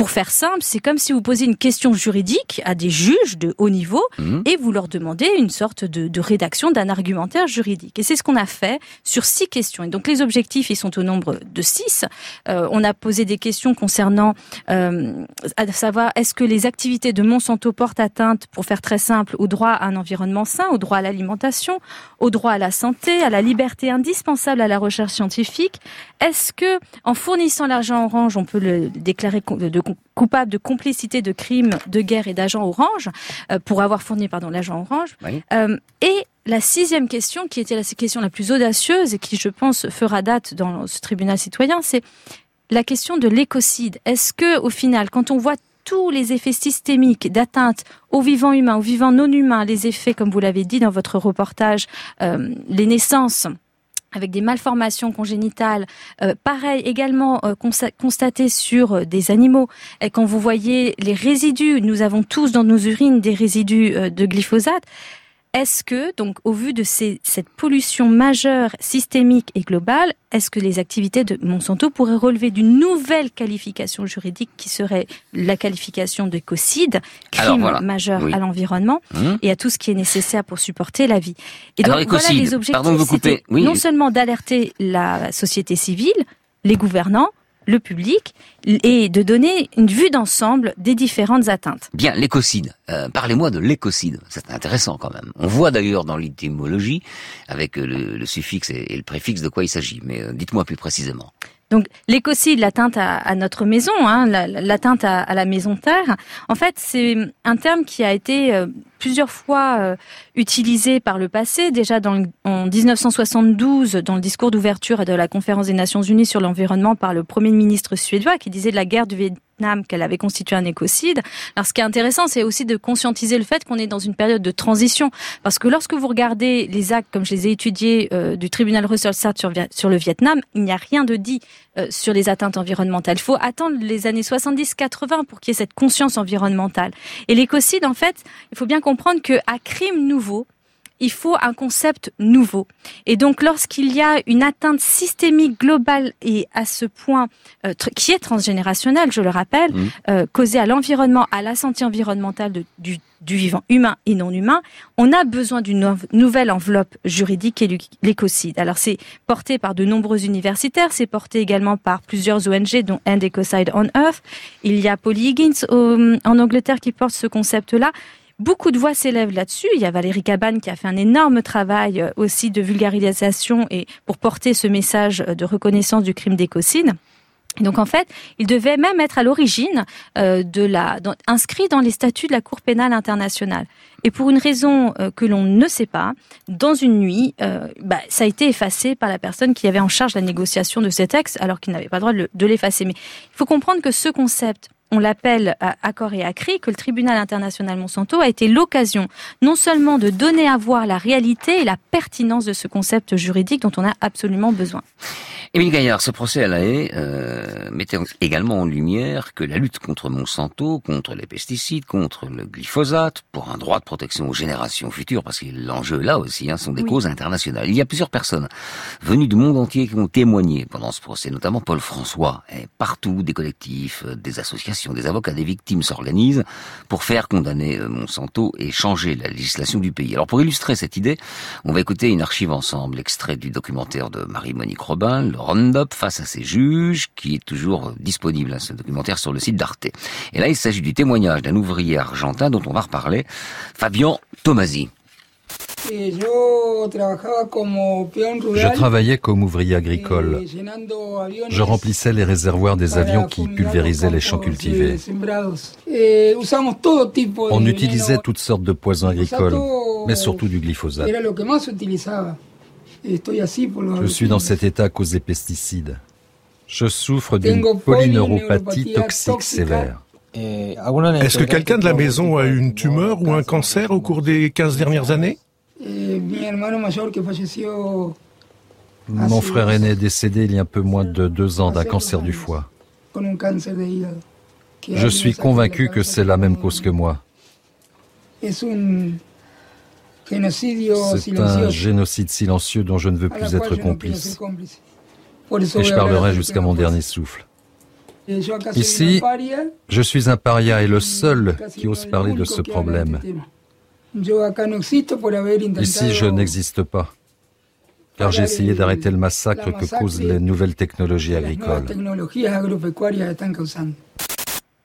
pour faire simple, c'est comme si vous posiez une question juridique à des juges de haut niveau mmh. et vous leur demandez une sorte de, de rédaction d'un argumentaire juridique. Et c'est ce qu'on a fait sur six questions. Et donc les objectifs, ils sont au nombre de six. Euh, on a posé des questions concernant, euh, à savoir, est-ce que les activités de Monsanto portent atteinte, pour faire très simple, au droit à un environnement sain, au droit à l'alimentation, au droit à la santé, à la liberté indispensable à la recherche scientifique? Est-ce que, en fournissant l'argent orange, on peut le déclarer de coupable de complicité de crimes de guerre et d'agents orange euh, pour avoir fourni pardon l'agent orange. Oui. Euh, et la sixième question, qui était la question la plus audacieuse et qui, je pense, fera date dans ce tribunal citoyen, c'est la question de l'écocide. Est-ce que, au final, quand on voit tous les effets systémiques d'atteinte aux vivants humains, aux vivants non humains, les effets, comme vous l'avez dit dans votre reportage, euh, les naissances avec des malformations congénitales, euh, pareil également euh, constaté sur euh, des animaux. Et quand vous voyez les résidus, nous avons tous dans nos urines des résidus de glyphosate. Est-ce que, donc, au vu de ces, cette pollution majeure, systémique et globale, est-ce que les activités de Monsanto pourraient relever d'une nouvelle qualification juridique qui serait la qualification d'écocide, crime majeur à l'environnement Hum. et à tout ce qui est nécessaire pour supporter la vie? Et Alors, donc, voilà les objectifs. pardon de vous couper. Oui. Non seulement d'alerter la société civile, les gouvernants, le public, et de donner une vue d'ensemble des différentes atteintes. Bien, l'écocide. Euh, Parlez-moi de l'écocide. C'est intéressant quand même. On voit d'ailleurs dans l'étymologie, avec euh, le, suffixe et, et le préfixe, de quoi il s'agit. Mais euh, dites-moi plus précisément. Donc l'écocide, l'atteinte à, notre maison, hein, la- l'atteinte à, à la maison terre, en fait c'est un terme qui a été euh, plusieurs fois euh, utilisé par le passé, déjà dans le- en 1972 dans le discours d'ouverture de la conférence des Nations Unies sur l'environnement par le premier ministre suédois qui disait de la guerre du Qu'elle avait constitué un écocide. Alors ce qui est intéressant, c'est aussi de conscientiser le fait qu'on est dans une période de transition, parce que lorsque vous regardez les actes, comme je les ai étudiés euh, du tribunal Russell Sartre sur, sur le Vietnam, il n'y a rien de dit euh, sur les atteintes environnementales. Il faut attendre les années 70-80 pour qu'il y ait cette conscience environnementale. Et l'écocide, en fait, il faut bien comprendre que à crime nouveau, il faut un concept nouveau. Et donc, lorsqu'il y a une atteinte systémique globale et à ce point euh, qui est transgénérationnelle, je le rappelle, Mmh. euh, causée à l'environnement, à la santé environnementale de- du, du vivant humain et non humain, on a besoin d'une nouvelle enveloppe juridique l'u- l'écocide. Alors, c'est porté par de nombreux universitaires, c'est porté également par plusieurs ONG, dont End Ecocide on Earth. Il y a Polly Higgins au- en Angleterre qui porte ce concept-là. Beaucoup de voix s'élèvent là-dessus. Il y a Valérie Cabane qui a fait un énorme travail euh, aussi de vulgarisation et pour porter ce message euh, de reconnaissance du crime d'écocide. Donc en fait, il devait même être à l'origine euh, de la inscrit dans les statuts de la Cour pénale internationale. Et pour une raison que l'on ne sait pas, dans une nuit, bah, ça a été effacé par la personne qui avait en charge la négociation de ces textes, alors qu'il n'avait pas le droit de l'effacer. Mais il faut comprendre que ce concept, on l'appelle à à corps et à cri, que le tribunal international Monsanto a été l'occasion non seulement de donner à voir la réalité et la pertinence de ce concept juridique dont on a absolument besoin. Émile Gaillard, ce procès à la haie euh, mettait également en lumière que la lutte contre Monsanto, contre les pesticides, contre le glyphosate, pour un droit de protection aux générations futures, parce que l'enjeu là aussi hein, sont des Oui. causes internationales. Il y a plusieurs personnes venues du monde entier qui ont témoigné pendant ce procès, notamment Paul François. Et partout, des collectifs, euh, des associations, des avocats, des victimes s'organisent pour faire condamner euh, Monsanto et changer la législation du pays. Alors pour illustrer cette idée, on va écouter une archive ensemble, extrait du documentaire de Marie-Monique Robin, le Roundup face à ses juges, qui est toujours euh, disponible, hein, ce documentaire sur le site d'Arte. Et là, il s'agit du témoignage d'un ouvrier argentin dont on va reparler, Fabian Tomasi. Je travaillais comme ouvrier agricole. eh, aviones Je remplissais les réservoirs des avions qui pulvérisaient les champs cultivés. eh. Eh, On utilisait toutes sortes de poisons agricoles, mais surtout du glyphosate. Je suis dans cet état à cause des pesticides. Je souffre d'une polyneuropathie toxique sévère. Est-ce que quelqu'un de la maison a eu une tumeur ou un cancer au cours des 15 dernières années? Eh, mi hermano mayor que falleció Mon frère aîné est décédé il y a un peu moins de deux ans d'un cancer du foie. de hígado. que Je suis convaincu que c'est la même cause que moi. C'est un génocide silencieux dont je ne veux plus être complice. Et je parlerai jusqu'à mon dernier souffle. Ici, je suis un paria et le seul qui ose parler de ce problème. Ici, je n'existe pas, car j'ai essayé d'arrêter le massacre que causent les nouvelles technologies agricoles.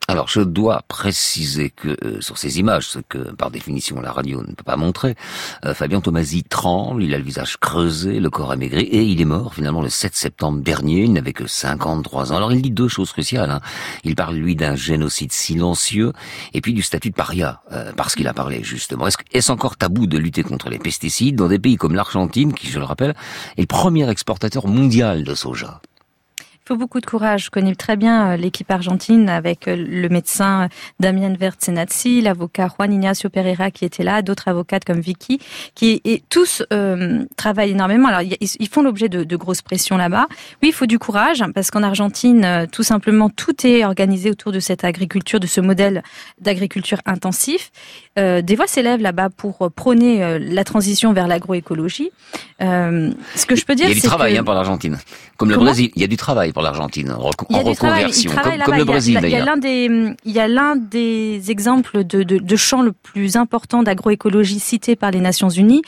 Alors je dois préciser que euh, sur ces images, ce que par définition la radio ne peut pas montrer, euh, Fabien Tomasi tremble, il a le visage creusé, le corps amaigri, et il est mort finalement le 7 septembre dernier, il n'avait que 53 ans. Alors il dit deux choses cruciales, hein. il parle lui d'un génocide silencieux, et puis du statut de paria, euh, parce qu'il a parlé justement. Est-ce encore tabou de lutter contre les pesticides? Dans des pays comme l'Argentine, qui je le rappelle, est le premier exportateur mondial de soja faut beaucoup de courage. Je connais très bien euh, l'équipe argentine avec euh, le médecin Damien Vertzenazzi, l'avocat Juan Ignacio Pereira qui était là, d'autres avocates comme Vicky, qui et tous euh, travaillent énormément. Alors ils, font l'objet de, de, grosses pressions là-bas. Oui, il faut du courage parce qu'en Argentine, tout simplement, tout est organisé autour de cette agriculture, de ce modèle d'agriculture intensif. Euh, des voix s'élèvent là-bas pour prôner la transition vers l'agroécologie. Euh, ce que je peux dire, c'est il y a du travail hein, pour l'Argentine, comme le Brésil. Il y a du travail pour l'Argentine en, reconversion, comme, le Brésil d'ailleurs. Il y a l'un des, il y a l'un des exemples de, de, de champs le plus important d'agroécologie cité par les Nations Unies,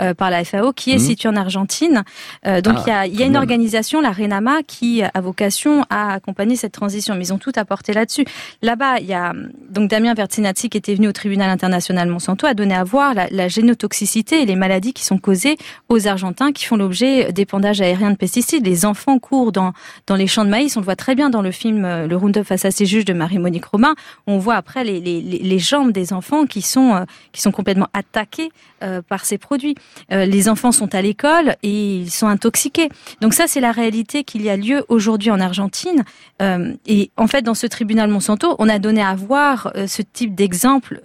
euh, par la FAO, qui est mmh. situé en Argentine. Euh, donc ah, il y a, il y a une organisation, la RENAMA, qui a vocation à accompagner cette transition. Mais ils ont tout apporté là-dessus. Là-bas, il y a donc Damien Vertinazzi qui était venu au tribunal international Monsanto a donné à voir la, la génotoxicité et les maladies qui sont causées aux Argentins qui font l'objet d'épandage aérien de pesticides. Les enfants courent dans, dans les champs de maïs. On le voit très bien dans le film euh, Le Roundup face à ses juges de Marie-Monique Romain. On voit après les, les, les, jambes des enfants qui sont, euh, qui sont complètement attaquées euh, par ces produits. les enfants sont à l'école et ils sont intoxiqués. Donc ça, c'est la réalité qu'il y a lieu aujourd'hui en Argentine. et en fait, dans ce tribunal Monsanto, on a donné à voir ce type d'exemple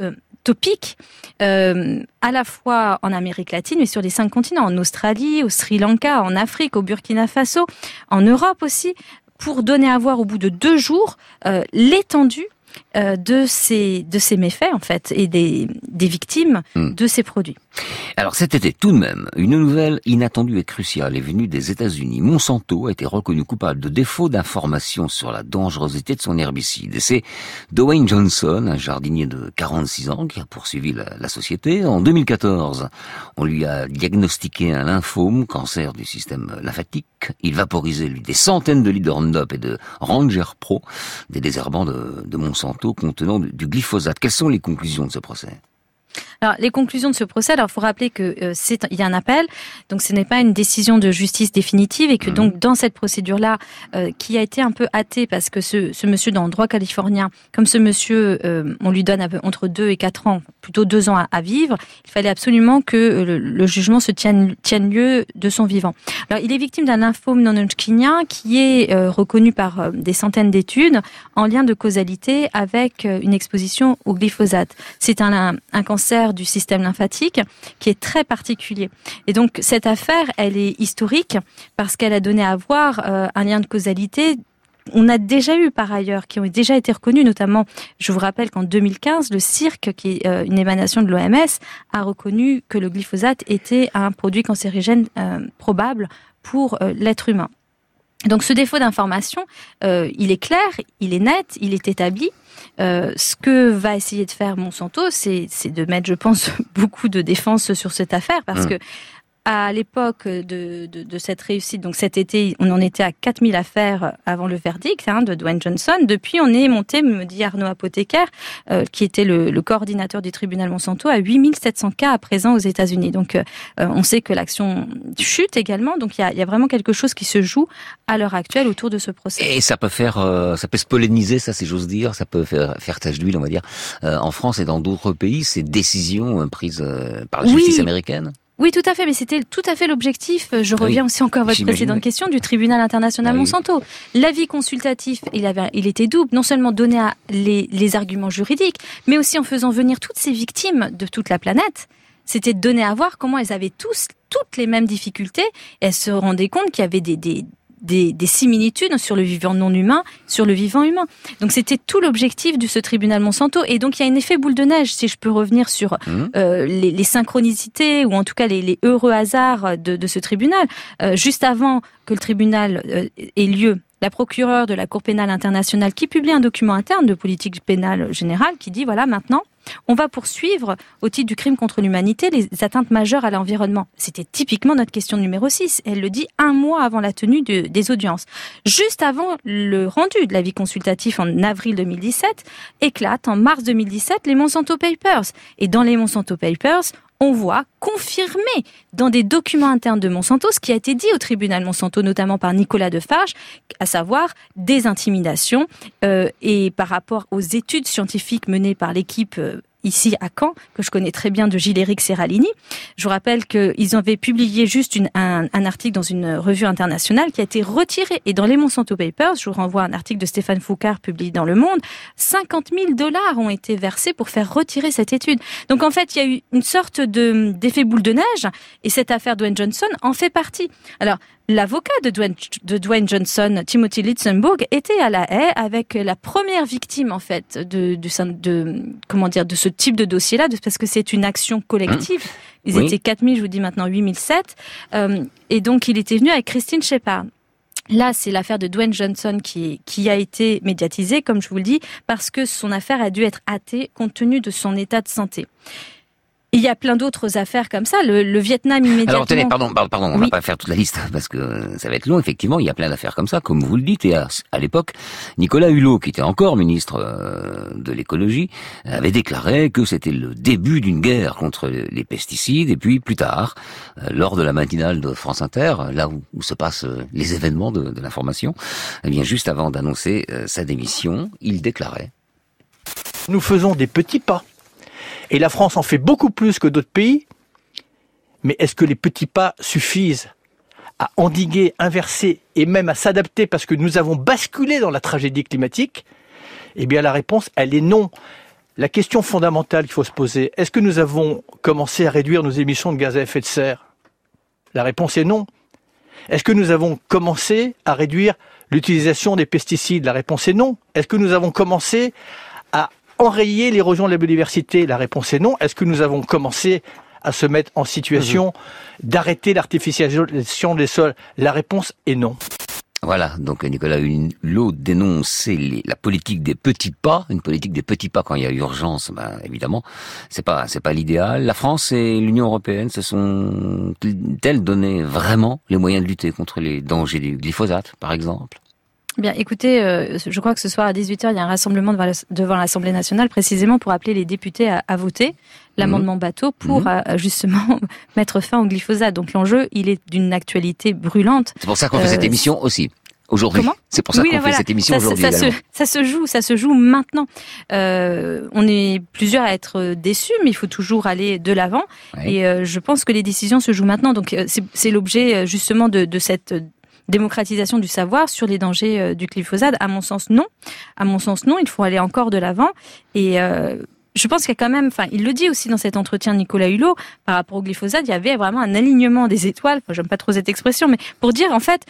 euh, à la fois en Amérique latine, mais sur les cinq continents, en Australie, au Sri Lanka, en Afrique, au Burkina Faso, en Europe aussi, pour donner à voir au bout de deux jours euh, l'étendue euh, de ces de ces méfaits en fait et des, des victimes hmm. de ces produits. Alors cet été tout de même, une nouvelle inattendue et cruciale est venue des États-Unis. Monsanto a été reconnu coupable de défaut d'information sur la dangerosité de son herbicide. Et c'est Dwayne Johnson, un jardinier de 46 ans, qui a poursuivi la, la société. En 2014, on lui a diagnostiqué un lymphome, cancer du système lymphatique. Il vaporisait lui des centaines de litres de Roundup et de Ranger Pro, des désherbants de, de Monsanto contenant du glyphosate. Quelles sont les conclusions de ce procès? Alors, les conclusions de ce procès, alors il faut rappeler que euh, c'est il y a un appel, donc ce n'est pas une décision de justice définitive et que mmh. donc dans cette procédure-là, euh, qui a été un peu hâtée parce que ce, ce monsieur dans le droit californien, comme ce monsieur, euh, on lui donne entre deux et quatre ans, plutôt deux ans à, vivre, il fallait absolument que le, jugement se tienne, tienne lieu de son vivant. Alors, il est victime d'un lymphome non-hodgkinien qui est reconnu par des centaines d'études en lien de causalité avec une exposition au glyphosate. C'est un, un cancer du système lymphatique qui est très particulier. Et donc cette affaire, elle est historique parce qu'elle a donné à voir euh, un lien de causalité on a déjà eu par ailleurs, qui ont déjà été reconnus, notamment, je vous rappelle qu'en 2015, le CIRC, qui est euh, une émanation de l'OMS, a reconnu que le glyphosate était un produit cancérigène euh, probable pour l'être humain. Donc ce défaut d'information, il est clair, il est net, il est établi. Euh, ce que va essayer de faire Monsanto, c'est de mettre, je pense, [LAUGHS] beaucoup de défense sur cette affaire parce mmh. que à l'époque de, de, de, cette réussite, donc cet été, on en était à 4000 affaires avant le verdict hein, de Dwayne Johnson. Depuis, on est monté, me dit Arnaud Apothécaire, euh, qui était le, le, coordinateur du tribunal Monsanto, à 8700 cas à présent aux États-Unis. Donc, euh, on sait que l'action chute également. Donc, il y a, y a, vraiment quelque chose qui se joue à l'heure actuelle autour de ce procès. Et ça peut faire, euh, ça peut se polémiser, ça, si j'ose dire. Ça peut faire, faire tache d'huile, on va dire. en France et dans d'autres pays, ces décisions prises par la justice américaine. Oui, tout à fait, mais c'était tout à fait l'objectif. Je reviens aussi encore à votre précédente question du tribunal international bah Monsanto. L'avis consultatif, il, avait, il était double, non seulement donner à les, les arguments juridiques, mais aussi en faisant venir toutes ces victimes de toute la planète. C'était de donner à voir comment elles avaient tous toutes les mêmes difficultés. Et elles se rendaient compte qu'il y avait des, des, des, similitudes sur le vivant non humain, sur le vivant humain. Donc c'était tout l'objectif de ce tribunal Monsanto. Et donc il y a un effet boule de neige, si je peux revenir sur mmh. euh, les, synchronicités ou en tout cas les, heureux hasards de, ce tribunal. Euh, juste avant que le tribunal euh, ait lieu, la procureure de la Cour pénale internationale qui publie un document interne de politique pénale générale qui dit voilà maintenant on va poursuivre au titre du crime contre l'humanité les atteintes majeures à l'environnement. C'était typiquement notre question numéro 6. Elle le dit un mois avant la tenue des audiences. Juste avant le rendu de l'avis consultatif en avril 2017, éclate en mars 2017 les Monsanto Papers. Et dans les Monsanto Papers, on voit confirmé dans des documents internes de Monsanto ce qui a été dit au tribunal Monsanto, notamment par Nicolas Defarge, à savoir des intimidations euh, et par rapport aux études scientifiques menées par l'équipe euh, ici à Caen, que je connais très bien de Gilles-Éric Serralini. Je vous rappelle qu'ils avaient publié juste un, article dans une revue internationale qui a été retiré. Et dans les Monsanto Papers, je vous renvoie à un article de Stéphane Foucard publié dans Le Monde, 50 000 dollars ont été versés pour faire retirer cette étude. Donc en fait, il y a eu une sorte de d'effet boule de neige, et cette affaire Dwayne Johnson en fait partie. Alors, L'avocat de Dwayne, Johnson, Timothy Litzenburg, était à la haie avec la première victime en fait de comment dire de ce type de dossier-là, parce que c'est une action collective. Ils oui. étaient 4000, je vous dis maintenant 8007, euh, et donc il était venu avec Christine Shepard. Là, c'est l'affaire de Dwayne Johnson qui, qui a été médiatisée, comme je vous le dis, parce que son affaire a dû être hâtée compte tenu de son état de santé. Il y a plein d'autres affaires comme ça. Le, le Vietnam immédiatement. Alors tenez, pardon, pardon, on oui. va pas faire toute la liste [LAUGHS] parce que ça va être long. Effectivement, il y a plein d'affaires comme ça, comme vous le dites. Et à, à l'époque, Nicolas Hulot, qui était encore ministre euh, de l'écologie, avait déclaré que c'était le début d'une guerre contre les pesticides. Et puis plus tard, euh, lors de la matinale de France Inter, là où, où se passent euh, les événements de, de l'information, eh bien juste avant d'annoncer sa démission, il déclarait nous faisons des petits pas. Et la France en fait beaucoup plus que d'autres pays. Mais est-ce que les petits pas suffisent à endiguer, inverser et même à s'adapter parce que nous avons basculé dans la tragédie climatique? Eh bien la réponse, elle est non. La question fondamentale qu'il faut se poser, est-ce que nous avons commencé à réduire nos émissions de gaz à effet de serre? La réponse est non. Est-ce que nous avons commencé à réduire l'utilisation des pesticides? La réponse est non. Est-ce que nous avons commencé à enrayer l'érosion de la biodiversité La réponse est non. Est-ce que nous avons commencé à se mettre en situation mmh. d'arrêter l'artificialisation des sols La réponse est non. Voilà, donc Nicolas Hulot dénonçait les, la politique des petits pas, une politique des petits pas quand il y a urgence, ben, évidemment, c'est pas c'est pas l'idéal. La France et l'Union européenne se sont-elles donné vraiment les moyens de lutter contre les dangers du glyphosate, par exemple? Bien, écoutez, euh, je crois que ce soir à 18h, il y a un rassemblement devant l'Assemblée nationale, précisément pour appeler les députés à, à voter l'amendement mmh. bateau pour mmh. euh, justement [LAUGHS] mettre fin au glyphosate. Donc l'enjeu, il est d'une actualité brûlante. C'est pour ça qu'on fait cette émission aussi. Aujourd'hui, c'est pour ça oui, qu'on voilà. fait cette émission aujourd'hui. Ça, se, ça se joue, ça se joue maintenant. Euh, on est plusieurs à être déçus, mais il faut toujours aller de l'avant. Et euh, je pense que les décisions se jouent maintenant. Donc c'est l'objet justement de, de cette démocratisation du savoir sur les dangers euh, du glyphosate À mon sens, non. À mon sens, non. Il faut aller encore de l'avant. Et euh, je pense qu'il y a quand même, enfin, il le dit aussi dans cet entretien Nicolas Hulot, par rapport au glyphosate, il y avait vraiment un alignement des étoiles. J'aime pas trop cette expression, mais pour dire, en fait,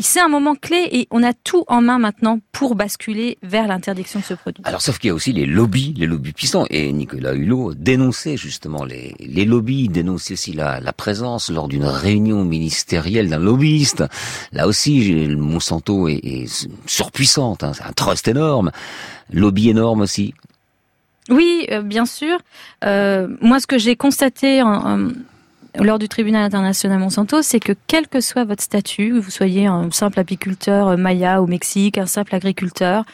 c'est un moment clé et on a tout en main maintenant pour basculer vers l'interdiction de ce produit. Alors, sauf qu'il y a aussi les lobbies, les lobbies puissants. Et Nicolas Hulot dénonçait justement les, lobbies, dénonçait aussi la, la présence lors d'une réunion ministérielle d'un lobbyiste. Là aussi, Monsanto est, est surpuissante, hein, c'est un trust énorme. Lobby énorme aussi. Oui, euh, bien sûr. Euh, moi, ce que j'ai constaté lors du tribunal international Monsanto, c'est que quel que soit votre statut, vous soyez un simple apiculteur maya au Mexique, un simple agriculteur,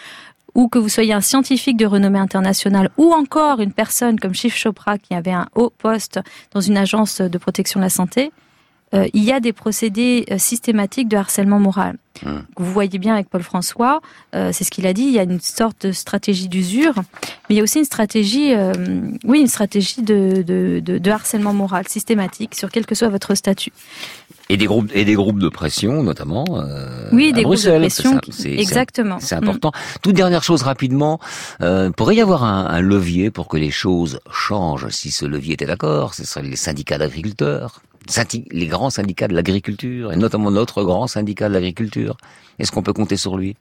ou que vous soyez un scientifique de renommée internationale, ou encore une personne comme Chief Chopra qui avait un haut poste dans une agence de protection de la santé, euh, il y a des procédés euh, systématiques de harcèlement moral. Mmh. Vous voyez bien avec Paul François, euh, c'est ce qu'il a dit, il y a une sorte de stratégie d'usure, mais il y a aussi une stratégie, oui, une stratégie de, de, de, de, harcèlement moral systématique sur quel que soit votre statut. Et des groupes et des groupes de pression notamment. Oui, des Bruxelles, groupes de pression. C'est, exactement. C'est important. Mmh. Toute dernière chose rapidement, pourrait y avoir un, un, levier pour que les choses changent? Si ce levier était d'accord, ce seraient les syndicats d'agriculteurs les grands syndicats de l'agriculture, et notamment notre grand syndicat de l'agriculture. Est-ce qu'on peut compter sur lui?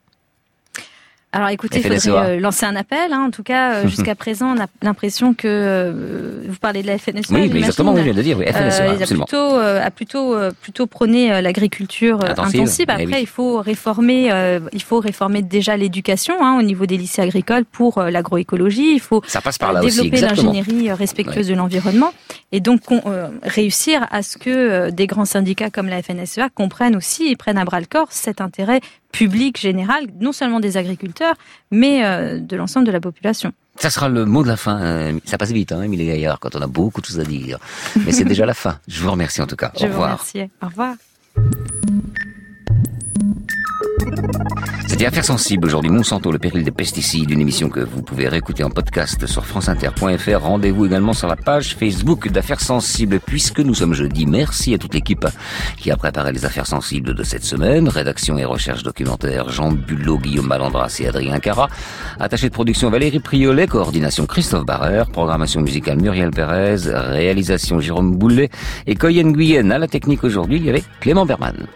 Alors écoutez, il faudrait euh, lancer un appel. Hein. En tout cas, euh, jusqu'à présent, on a l'impression que euh, vous parlez de la FNSEA. Oui, mais exactement, oui, je viens de dire. Oui, FNSEA, euh, il a plutôt, a plutôt, plutôt prôné l'agriculture intensive. intensive. Après, oui. il faut réformer, il faut réformer déjà l'éducation hein, au niveau des lycées agricoles pour l'agroécologie. Il faut Ça passe par là développer l'ingénierie respectueuse oui. de l'environnement et donc réussir à ce que des grands syndicats comme la FNSEA comprennent aussi et prennent à bras le corps cet intérêt public général, non seulement des agriculteurs, mais euh, de l'ensemble de la population. Ça sera le mot de la fin. Euh, ça passe vite, hein, Gaillard, quand on a beaucoup de choses à dire. Mais c'est déjà la fin. Je vous remercie en tout cas. Je Au revoir. Vous remercie. Au revoir. C'était Affaires sensibles aujourd'hui. Monsanto, le péril des pesticides, une émission que vous pouvez réécouter en podcast sur franceinter.fr. Rendez-vous également sur la page Facebook d'Affaires sensibles puisque nous sommes jeudi. Merci à toute l'équipe qui a préparé les Affaires sensibles de cette semaine. Rédaction et recherche documentaire Jean Bulot, Guillaume Malandras et Adrien Cara. Attaché de production Valérie Priolet, coordination Christophe Barrère, programmation musicale Muriel Pérez, réalisation Jérôme Boulet et Coyen Guyenne à la technique aujourd'hui avec Clément Berman.